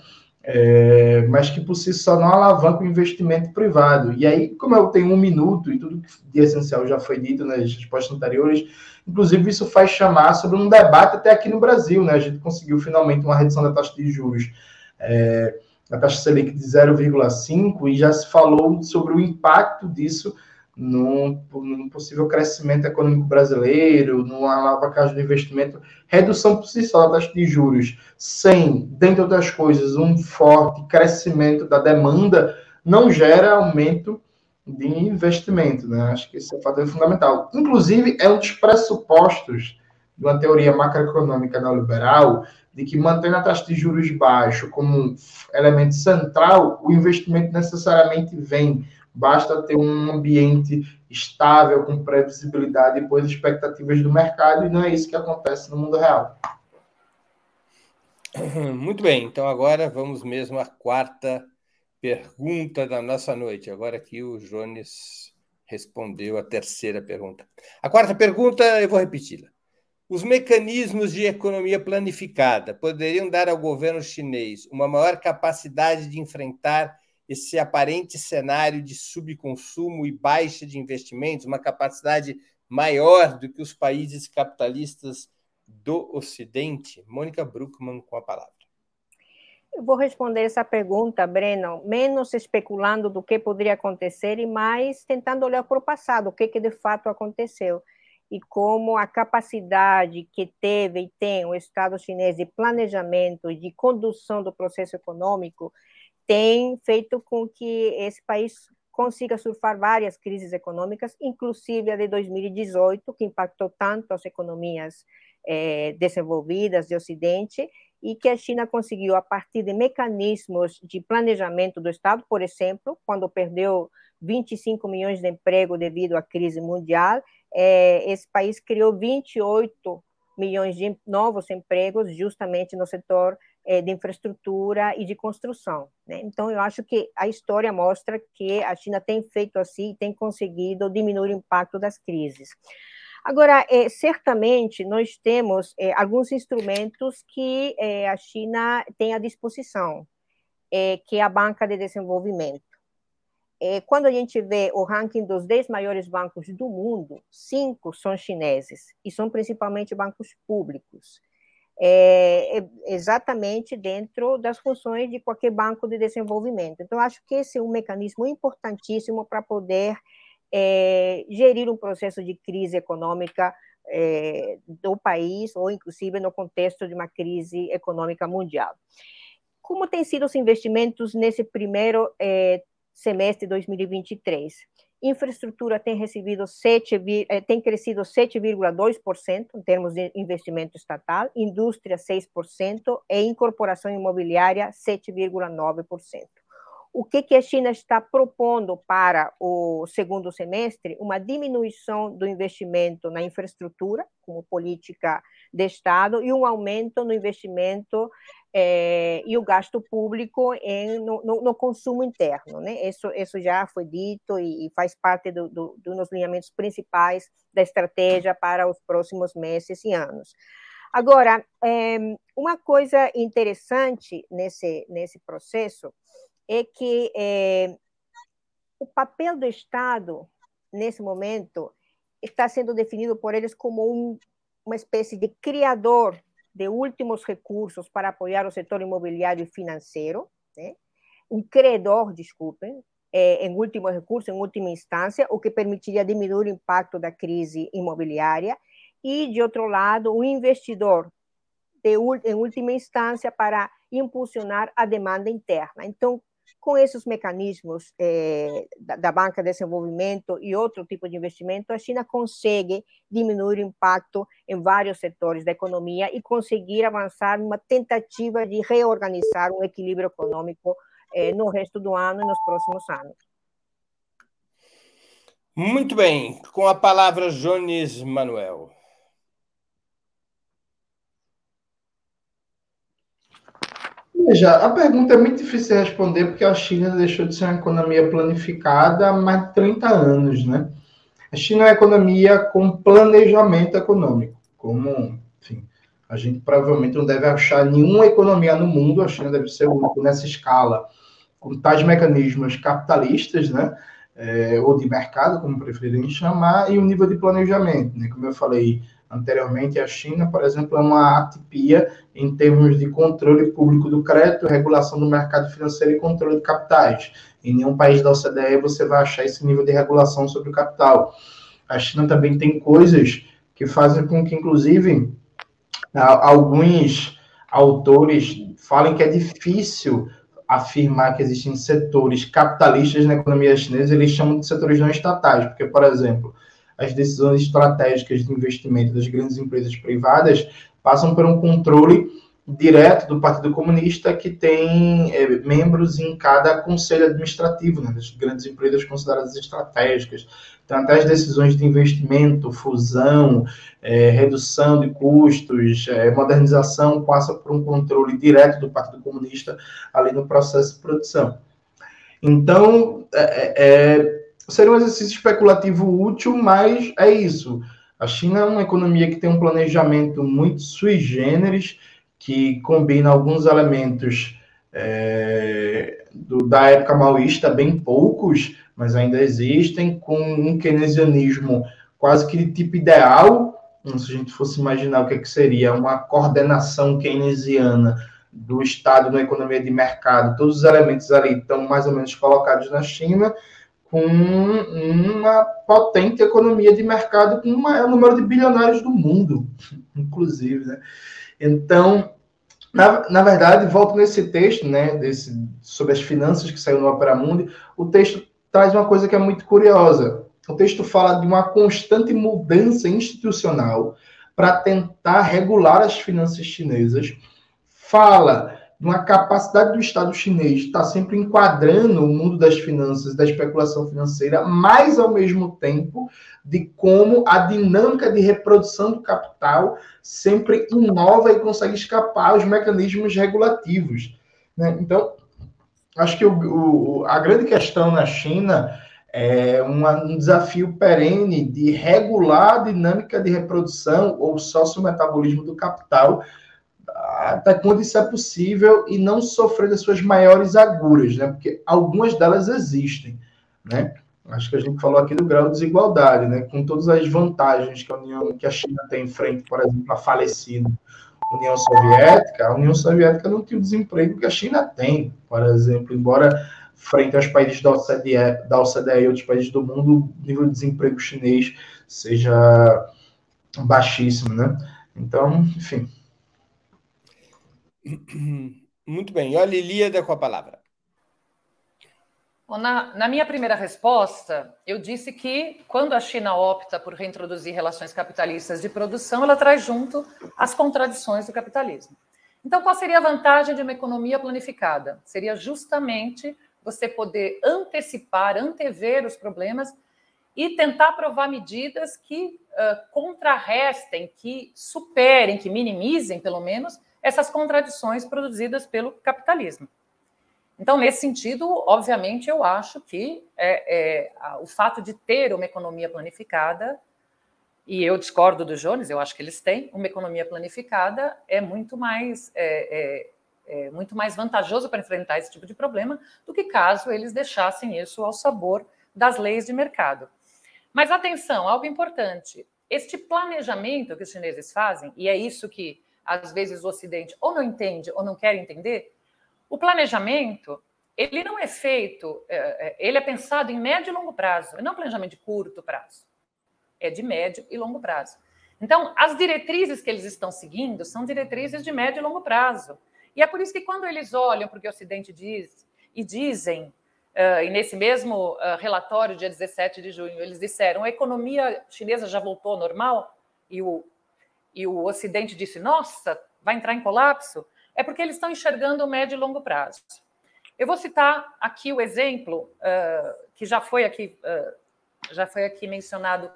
é, mas que por si só não alavanca o investimento privado. E aí, como eu tenho um minuto e tudo de essencial já foi dito nas respostas anteriores, inclusive isso faz chamar sobre um debate até aqui no Brasil, né? A gente conseguiu finalmente uma redução da taxa de juros. É, a taxa Selic de 0,5 e já se falou sobre o impacto disso num, possível crescimento econômico brasileiro, numa alavancagem do investimento, redução por si só da taxa de juros, sem, dentre outras coisas, um forte crescimento da demanda, não gera aumento de investimento. Né? Acho que esse é um fator fundamental. Inclusive, é um dos pressupostos de uma teoria macroeconômica neoliberal de que mantendo a taxa de juros baixo como um elemento central, o investimento necessariamente vem Basta ter um ambiente estável, com previsibilidade e boas expectativas do mercado, e não é isso que acontece no mundo real. *clears throat* Muito bem, então agora vamos mesmo à quarta pergunta da nossa noite. Agora que o Jones respondeu a terceira pergunta. A quarta pergunta, eu vou repeti-la. Os mecanismos de economia planificada poderiam dar ao governo chinês uma maior capacidade de enfrentar esse aparente cenário de subconsumo e baixa de investimentos, uma capacidade maior do que os países capitalistas do Ocidente? Mônica Bruckmann com a palavra. Eu vou responder essa pergunta, Breno, menos especulando do que poderia acontecer e mais tentando olhar para o passado, o que, que de fato aconteceu e como a capacidade que teve e tem o Estado chinês de planejamento e de condução do processo econômico tem feito com que esse país consiga surfar várias crises econômicas, inclusive a de 2018, que impactou tanto as economias é, desenvolvidas do Ocidente, e que a China conseguiu, a partir de mecanismos de planejamento do Estado, por exemplo, quando perdeu 25 milhões de emprego devido à crise mundial, é, esse país criou 28 milhões de novos empregos justamente no setor é, de infraestrutura e de construção. Né? Então, eu acho que a história mostra que a China tem feito assim, tem conseguido diminuir o impacto das crises. Agora, é, certamente, nós temos é, alguns instrumentos que é, a China tem à disposição, que é a Banca de Desenvolvimento. Quando a gente vê o ranking dos 10 maiores bancos do mundo, cinco são chineses, e são principalmente bancos públicos. É, exatamente dentro das funções de qualquer banco de desenvolvimento. Então, acho que esse é um mecanismo importantíssimo para poder é, gerir um processo de crise econômica é, do país, ou inclusive no contexto de uma crise econômica mundial. Como têm sido os investimentos nesse primeiro é, semestre de 2023? Infraestrutura tem recebido 7, é, tem crescido 7,2% em termos de investimento estatal, indústria 6% e incorporação imobiliária 7,9% o que, que a China está propondo para o segundo semestre? Uma diminuição do investimento na infraestrutura, como política de Estado, e um aumento no investimento é, e o gasto público em, no, no, no, consumo interno. Né? Isso, isso já foi dito e, e faz parte do, do, dos alinhamentos principais da estratégia para os próximos meses e anos. Agora, é, uma coisa interessante nesse, nesse processo é que é, o papel do Estado, nesse momento, está sendo definido por eles como um, uma espécie de criador de últimos recursos para apoiar o setor imobiliário e financeiro, né? um credor, desculpem, é, em último recurso, em última instância, o que permitiria diminuir o impacto da crise imobiliária, e, de outro lado, um investidor de, em última instância para impulsionar a demanda interna. Então, com esses mecanismos eh, da, da, Banca de Desenvolvimento e outro tipo de investimento, a China consegue diminuir o impacto em vários setores da economia e conseguir avançar numa tentativa de reorganizar um equilíbrio econômico eh, no resto do ano e nos próximos anos. Muito bem, com a palavra Jones Manuel. Veja, a pergunta é muito difícil de responder porque a China deixou de ser uma economia planificada há mais de 30 anos, né? A China é uma economia com planejamento econômico, como, enfim, a gente provavelmente não deve achar nenhuma economia no mundo, a China deve ser o único nessa escala, com tais mecanismos capitalistas, né? É, ou de mercado, como preferirem chamar, e um nível de planejamento, né? Como eu falei, anteriormente, a China, por exemplo, é uma atipia em termos de controle público do crédito, regulação do mercado financeiro e controle de capitais. Em nenhum país da OCDE você vai achar esse nível de regulação sobre o capital. A China também tem coisas que fazem com que, inclusive, alguns autores falem que é difícil afirmar que existem setores capitalistas na economia chinesa, eles chamam de setores não estatais, porque, por exemplo, as decisões estratégicas de investimento das grandes empresas privadas passam por um controle direto do Partido Comunista, que tem é, membros em cada conselho administrativo, né, das grandes empresas consideradas estratégicas. Então, até as decisões de investimento, fusão, é, redução de custos, é, modernização, passam por um controle direto do Partido Comunista ali no processo de produção. Então, é, é seria um exercício especulativo útil, mas é isso. A China é uma economia que tem um planejamento muito sui generis, que combina alguns elementos é, do, da época maoísta, bem poucos, mas ainda existem, com um keynesianismo quase que de tipo ideal, se a gente fosse imaginar o que, é que seria uma coordenação keynesiana do Estado na economia de mercado, todos os elementos ali estão mais ou menos colocados na China, com uma potente economia de mercado com o maior número de bilionários do mundo, *laughs* inclusive, né? Então, na, na verdade, volto nesse texto, né, desse, sobre as finanças que saiu no Opera Mundi, o texto traz uma coisa que é muito curiosa. O texto fala de uma constante mudança institucional para tentar regular as finanças chinesas, fala de uma capacidade do Estado chinês estar sempre enquadrando o mundo das finanças, da especulação financeira, mas ao mesmo tempo de como a dinâmica de reprodução do capital sempre inova e consegue escapar aos mecanismos regulativos. Né? Então, acho que o, o, a grande questão na China é uma, um desafio perene de regular a dinâmica de reprodução ou sociometabolismo do capital, até quando isso é possível e não sofrer das suas maiores agulhas, né? Porque algumas delas existem, né? Acho que a gente falou aqui do grau de desigualdade, né? Com todas as vantagens que a União, que a China tem em frente, por exemplo, a falecida União Soviética, a União Soviética não tinha o desemprego que a China tem, por exemplo, embora frente aos países da OCDE, da OCDE e outros países do mundo, o nível de desemprego chinês seja baixíssimo, né? Então, enfim, *clears throat* Muito bem. Olha, Ilíada com a palavra. Na, na, minha primeira resposta, eu disse que quando a China opta por reintroduzir relações capitalistas de produção, ela traz junto as contradições do capitalismo. Então, qual seria a vantagem de uma economia planificada? Seria justamente você poder antecipar, antever os problemas e tentar provar medidas que uh, contrarrestem, que superem, que minimizem, pelo menos, essas contradições produzidas pelo capitalismo. Então, nesse sentido, obviamente, eu acho que é, é, o fato de ter uma economia planificada, e eu discordo do Jones, eu acho que eles têm, uma economia planificada é muito mais, é, é, é muito mais vantajoso para enfrentar esse tipo de problema do que caso eles deixassem isso ao sabor das leis de mercado. Mas atenção, algo importante: este planejamento que os chineses fazem, e é isso que às vezes o Ocidente ou não entende ou não quer entender, o planejamento ele não é feito, é, é, ele é pensado em médio e longo prazo, não planejamento de curto prazo, é de médio e longo prazo. Então, as diretrizes que eles estão seguindo são diretrizes de médio e longo prazo. E é por isso que quando eles olham para o que o Ocidente diz e dizem, e nesse mesmo relatório, dia 17 de junho, eles disseram a economia chinesa já voltou ao normal, e o e o Ocidente disse, nossa, vai entrar em colapso, é porque eles estão enxergando o médio e longo prazo. Eu vou citar aqui o exemplo uh, que já foi aqui, uh, já foi aqui mencionado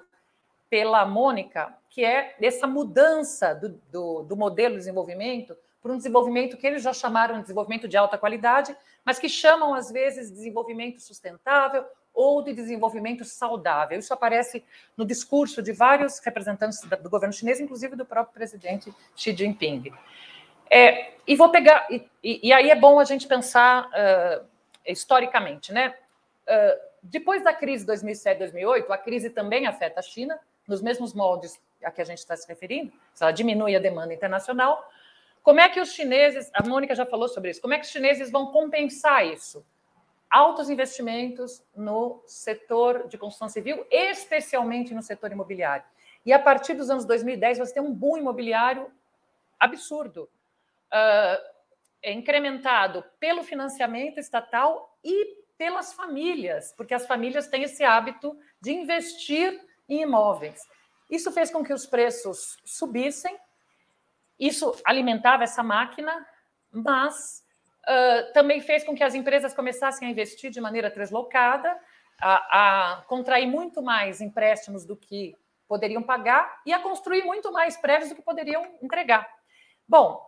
pela Mônica, que é essa mudança do, do, do modelo de desenvolvimento para um desenvolvimento que eles já chamaram de desenvolvimento de alta qualidade, mas que chamam às vezes de desenvolvimento sustentável ou de desenvolvimento saudável. Isso aparece no discurso de vários representantes do governo chinês, inclusive do próprio presidente Xi Jinping. É, e vou pegar, e, e, aí é bom a gente pensar uh, historicamente, né? Uh, depois da crise 2007-2008, a crise também afeta a China, nos mesmos moldes a que a gente está se referindo, ela diminui a demanda internacional. Como é que os chineses, a Mônica já falou sobre isso, como é que os chineses vão compensar isso? Altos investimentos no setor de construção civil, especialmente no setor imobiliário. E a partir dos anos 2010, você tem um boom imobiliário absurdo, uh, incrementado pelo financiamento estatal e pelas famílias, porque as famílias têm esse hábito de investir em imóveis. Isso fez com que os preços subissem, isso alimentava essa máquina, mas uh, também fez com que as empresas começassem a investir de maneira translocada, a, a contrair muito mais empréstimos do que poderiam pagar e a construir muito mais prédios do que poderiam entregar. Bom,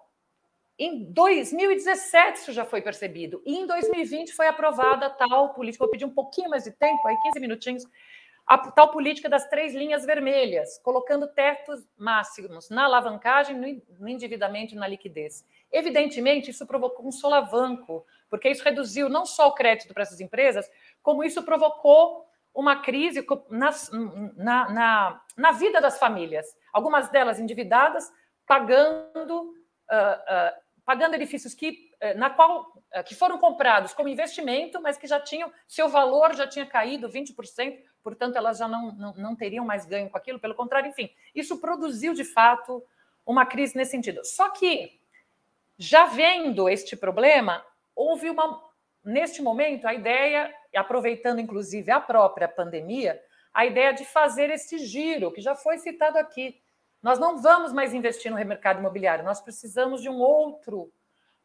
em 2017 isso já foi percebido, e em 2020 foi aprovada a tal política. Vou pedir um pouquinho mais de tempo, aí 15 minutinhos. A tal política das três linhas vermelhas, colocando tetos máximos na alavancagem, no endividamento e na liquidez. Evidentemente, isso provocou um solavanco, porque isso reduziu não só o crédito para essas empresas, como isso provocou uma crise nas, na, na, na, vida das famílias. Algumas delas endividadas, pagando, uh, uh, pagando edifícios que, uh, na qual, que foram comprados como investimento, mas que já tinham, seu valor já tinha caído 20%, portanto, elas já não, não, não teriam mais ganho com aquilo, pelo contrário, enfim, isso produziu de fato uma crise nesse sentido. Só que já vendo este problema, houve uma, neste momento, a ideia, aproveitando inclusive a própria pandemia, a ideia de fazer esse giro, que já foi citado aqui. Nós não vamos mais investir no mercado imobiliário, nós precisamos de um outro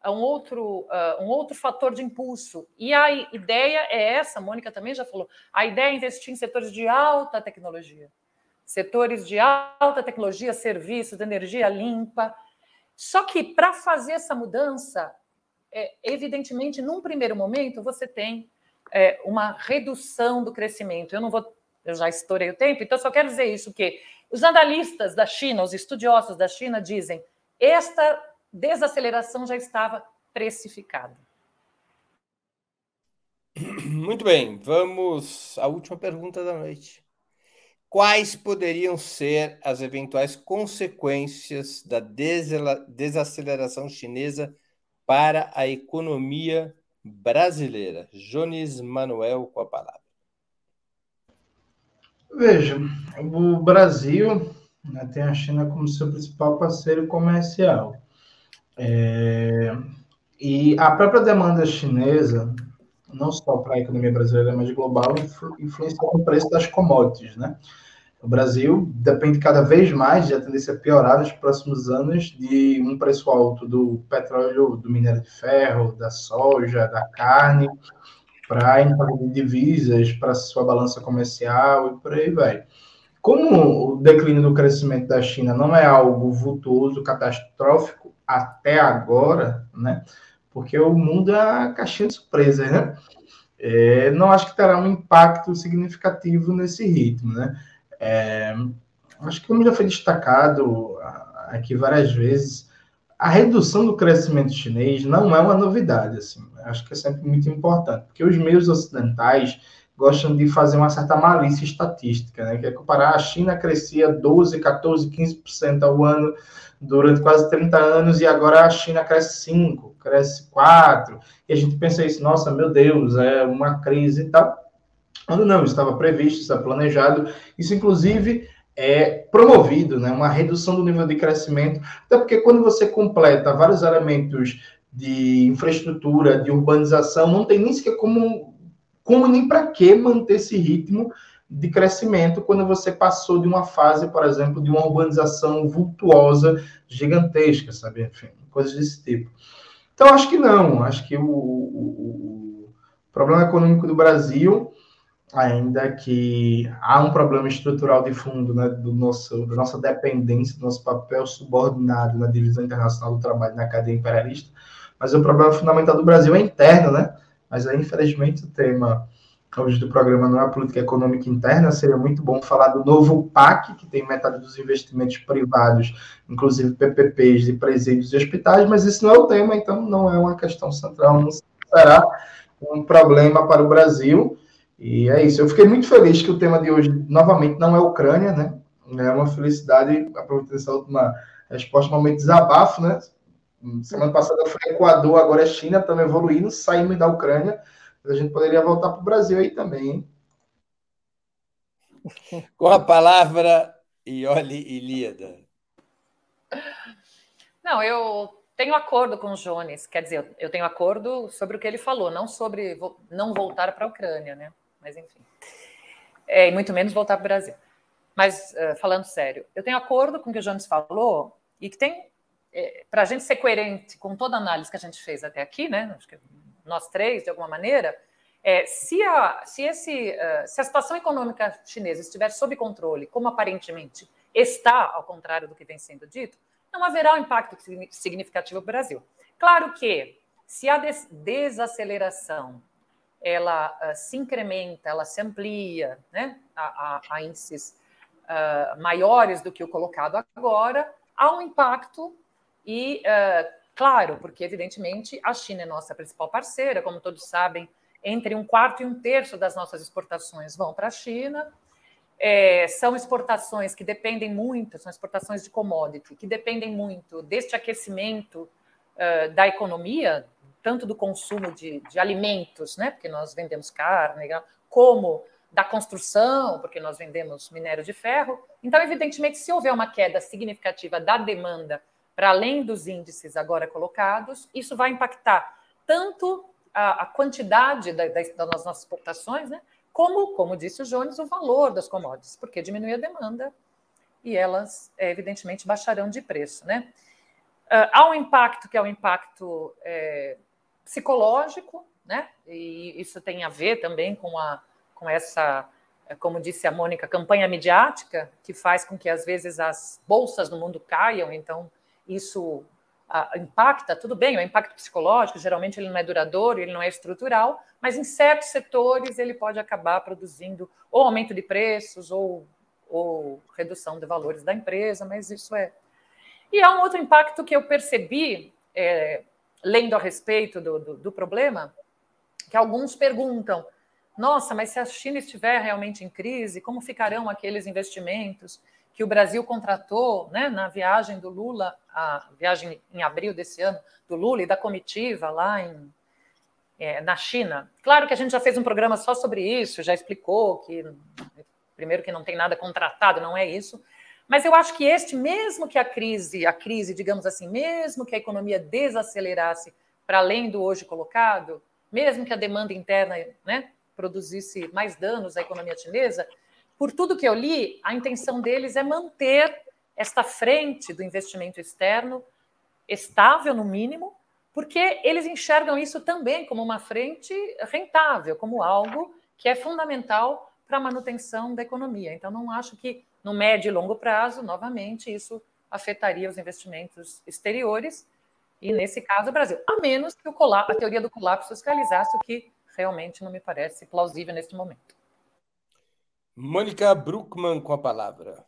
um outro, uh, um outro fator de impulso. E a ideia é essa, a Mônica também já falou, a ideia é investir em setores de alta tecnologia. Setores de alta tecnologia, serviços, energia limpa. Só que para fazer essa mudança, é, evidentemente, num primeiro momento, você tem é, uma redução do crescimento. Eu não vou, eu já estourei o tempo, então só quero dizer isso que os analistas da China, os estudiosos da China dizem esta desaceleração já estava precificada. Muito bem, vamos à última pergunta da noite. Quais poderiam ser as eventuais consequências da desaceleração chinesa para a economia brasileira? Jones Manuel com a palavra. Veja, o Brasil né, tem a China como seu principal parceiro comercial. É, e a própria demanda chinesa, não só para a economia brasileira, mas global, influencia no preço das commodities, né? O Brasil depende cada vez mais de a tendência a piorar nos próximos anos de um preço alto do petróleo, do minério de ferro, da soja, da carne, para divisas, para sua balança comercial e por aí vai. Como o declínio do crescimento da China não é algo vultuoso, catastrófico até agora, né? Porque o mundo é a caixinha de surpresas, né? É, não acho que terá um impacto significativo nesse ritmo, né? É, acho que como já foi destacado aqui várias vezes, a redução do crescimento chinês não é uma novidade, assim. Acho que é sempre muito importante, porque os meios ocidentais gostam de fazer uma certa malícia estatística, né? Que é comparar a China crescia 12, 14, 15% ao ano durante quase 30 anos e agora a China cresce 5, cresce 4. E a gente pensa isso, nossa, meu Deus, é uma crise e tal. Quando não, estava previsto, está planejado. Isso, inclusive, é promovido, né? Uma redução do nível de crescimento. Até porque quando você completa vários elementos de infraestrutura, de urbanização, não tem nem sequer como como nem para que manter esse ritmo de crescimento quando você passou de uma fase, por exemplo, de uma urbanização vultuosa, gigantesca, sabe? Enfim, coisas desse tipo. Então, acho que não. Acho que o, o, o problema econômico do Brasil, ainda que há um problema estrutural de fundo né, do nosso, da nossa dependência, do nosso papel subordinado na divisão internacional do trabalho na cadeia imperialista, mas o problema fundamental do Brasil é interno, né? Mas aí, infelizmente, o tema hoje do programa não é política econômica interna, seria muito bom falar do novo PAC, que tem metade dos investimentos privados, inclusive PPPs de presídios e hospitais, mas isso não é o tema, então não é uma questão central, não será um problema para o Brasil. E é isso. Eu fiquei muito feliz que o tema de hoje, novamente, não é Ucrânia, né? É uma felicidade, aproveitando essa última resposta, um momento de desabafo, né? Semana passada foi Equador, agora é China, estamos evoluindo, saímos da Ucrânia. A gente poderia voltar para o Brasil aí também. Hein? *laughs* Com a palavra, Ioli Ilíada. Não, eu tenho acordo com o Jones, quer dizer, eu tenho acordo sobre o que ele falou, não sobre não voltar para a Ucrânia, né? Mas enfim. É, e muito menos voltar para o Brasil. Mas, uh, falando sério, eu tenho acordo com o que o Jones falou e que tem é, para a gente ser coerente com toda a análise que a gente fez até aqui, né? Nós três, de alguma maneira, é, se, a, se, esse, uh, se a situação econômica chinesa estiver sob controle, como aparentemente está, ao contrário do que vem sendo dito, não haverá um impacto significativo para o Brasil. Claro que, se a des desaceleração ela uh, se incrementa, ela se amplia, né, a, a, a índices uh, maiores do que o colocado agora, há um impacto e, uh, claro, porque evidentemente a China é nossa principal parceira, como todos sabem, entre um quarto e um terço das nossas exportações vão para a China. É, são exportações que dependem muito, são exportações de commodity, que dependem muito deste aquecimento uh, da economia, tanto do consumo de, de, alimentos, né, porque nós vendemos carne, como da construção, porque nós vendemos minério de ferro. Então, evidentemente, se houver uma queda significativa da demanda para além dos índices agora colocados, isso vai impactar tanto a, a quantidade da, das, das nossas exportações, né, como, como disse o Jones, o valor das commodities, porque diminui a demanda e elas, é, evidentemente, baixarão de preço. Né? há um impacto que é o um impacto é, psicológico, né? E isso tem a ver também com, a, com essa, como disse a Mônica, campanha midiática, que faz com que às vezes as bolsas no mundo caiam, então isso impacta, tudo bem, o impacto psicológico, geralmente ele não é duradouro, ele não é estrutural, mas em certos setores ele pode acabar produzindo ou aumento de preços ou, ou redução de valores da empresa, mas isso é. E há um outro impacto que eu percebi, é, lendo a respeito do, do, do problema, que alguns perguntam: nossa, mas se a China estiver realmente em crise, como ficarão aqueles investimentos que o Brasil contratou né, na viagem do Lula, a viagem em abril desse ano, do Lula e da comitiva lá em, é, na China? Claro que a gente já fez um programa só sobre isso, já explicou que, primeiro, que não tem nada contratado, não é isso. Mas eu acho que este, mesmo que a crise, a crise, digamos assim, mesmo que a economia desacelerasse para além do hoje colocado, mesmo que a demanda interna né, produzisse mais danos à economia chinesa, por tudo que eu li, a intenção deles é manter esta frente do investimento externo estável, no mínimo, porque eles enxergam isso também como uma frente rentável, como algo que é fundamental para a manutenção da economia. Então, não acho que no médio e longo prazo, novamente, isso afetaria os investimentos exteriores, e nesse caso o Brasil, a menos que a teoria do colapso fiscalizasse, o que realmente não me parece plausível neste momento. Mônica Bruckmann com a palavra.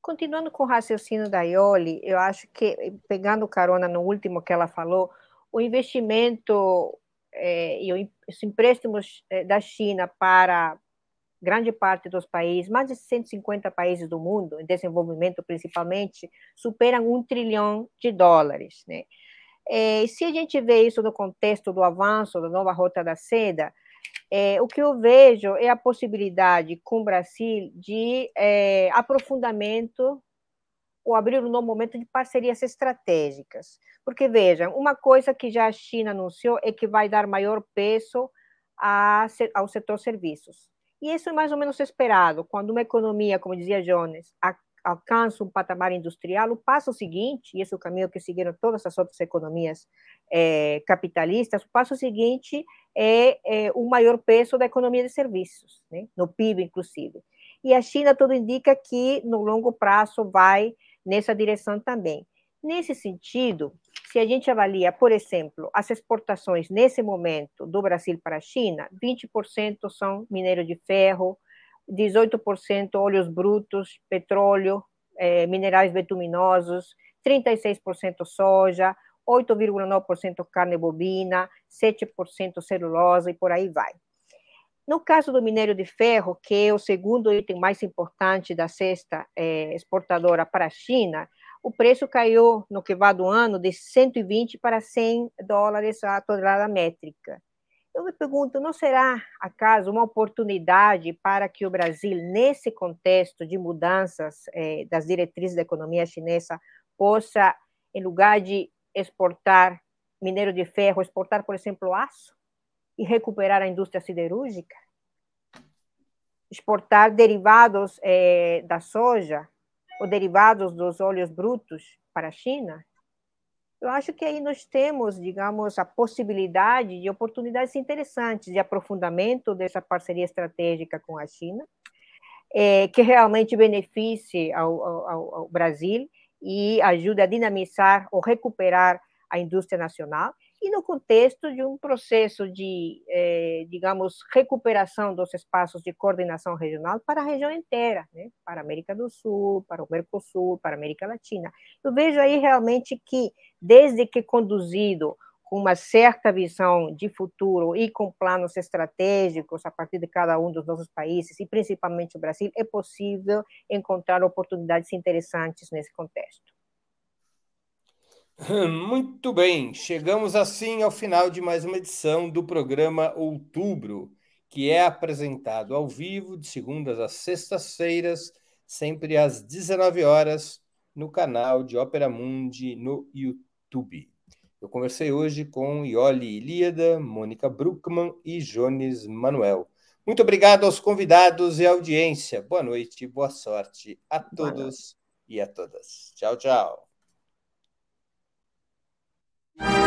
Continuando com o raciocínio da Ioli, eu acho que, pegando carona no último que ela falou, o investimento é, e os empréstimos é, da China para grande parte dos países, mais de 150 países do mundo, em desenvolvimento principalmente, superam um trilhão de dólares. Né? É, se a gente vê isso no contexto do avanço da nova Rota da Seda, é, o que eu vejo é a possibilidade com o Brasil de é, aprofundamento ou abrir um novo momento de parcerias estratégicas. Porque, vejam, uma coisa que já a China anunciou é que vai dar maior peso a, ao setor serviços. E isso é mais ou menos esperado. Quando uma economia, como dizia Jones, alcança um patamar industrial, o passo seguinte, e esse é o caminho que seguiram todas as outras economias é, capitalistas, o passo seguinte é, é, o maior peso da economia de serviços, né? no PIB, inclusive. E a China, tudo indica que no longo prazo vai nessa direção também. Nesse sentido, se a gente avalia, por exemplo, as exportações nesse momento do Brasil para a China, 20% são minério de ferro, 18% óleos brutos, petróleo, eh, minerais betuminosos, 36% soja, 8,9% carne bovina, 7% celulose e por aí vai. No caso do minério de ferro, que é o segundo item mais importante da cesta eh, exportadora para a China, o preço caiu no que vai do ano de 120 para 100 dólares a tonelada métrica. Eu me pergunto, não será acaso uma oportunidade para que o Brasil, nesse contexto de mudanças eh, das diretrizes da economia chinesa, possa, em lugar de exportar minério de ferro, exportar, por exemplo, aço e recuperar a indústria siderúrgica? Exportar derivados eh, da soja, ou derivados dos óleos brutos para a China, eu acho que aí nós temos, digamos, a possibilidade de oportunidades interessantes de aprofundamento dessa parceria estratégica com a China, é, que realmente beneficie ao, ao, ao Brasil e ajude a dinamizar ou recuperar a indústria nacional e no contexto de um processo de, eh, digamos, recuperação dos espaços de coordenação regional para a região inteira, né? para a América do Sul, para o Mercosul, para a América Latina. Eu vejo aí realmente que, desde que conduzido com uma certa visão de futuro e com planos estratégicos a partir de cada um dos nossos países, e principalmente o Brasil, é possível encontrar oportunidades interessantes nesse contexto. Muito bem, chegamos assim ao final de mais uma edição do programa Outubro, que é apresentado ao vivo de segundas às sextas-feiras, sempre às 19 horas, no canal de Ópera Mundi no YouTube. Eu conversei hoje com Ioli Ilíada, Mônica Bruckmann e Jones Manuel. Muito obrigado aos convidados e à audiência. Boa noite, boa sorte a todos e a todas. Tchau, tchau. you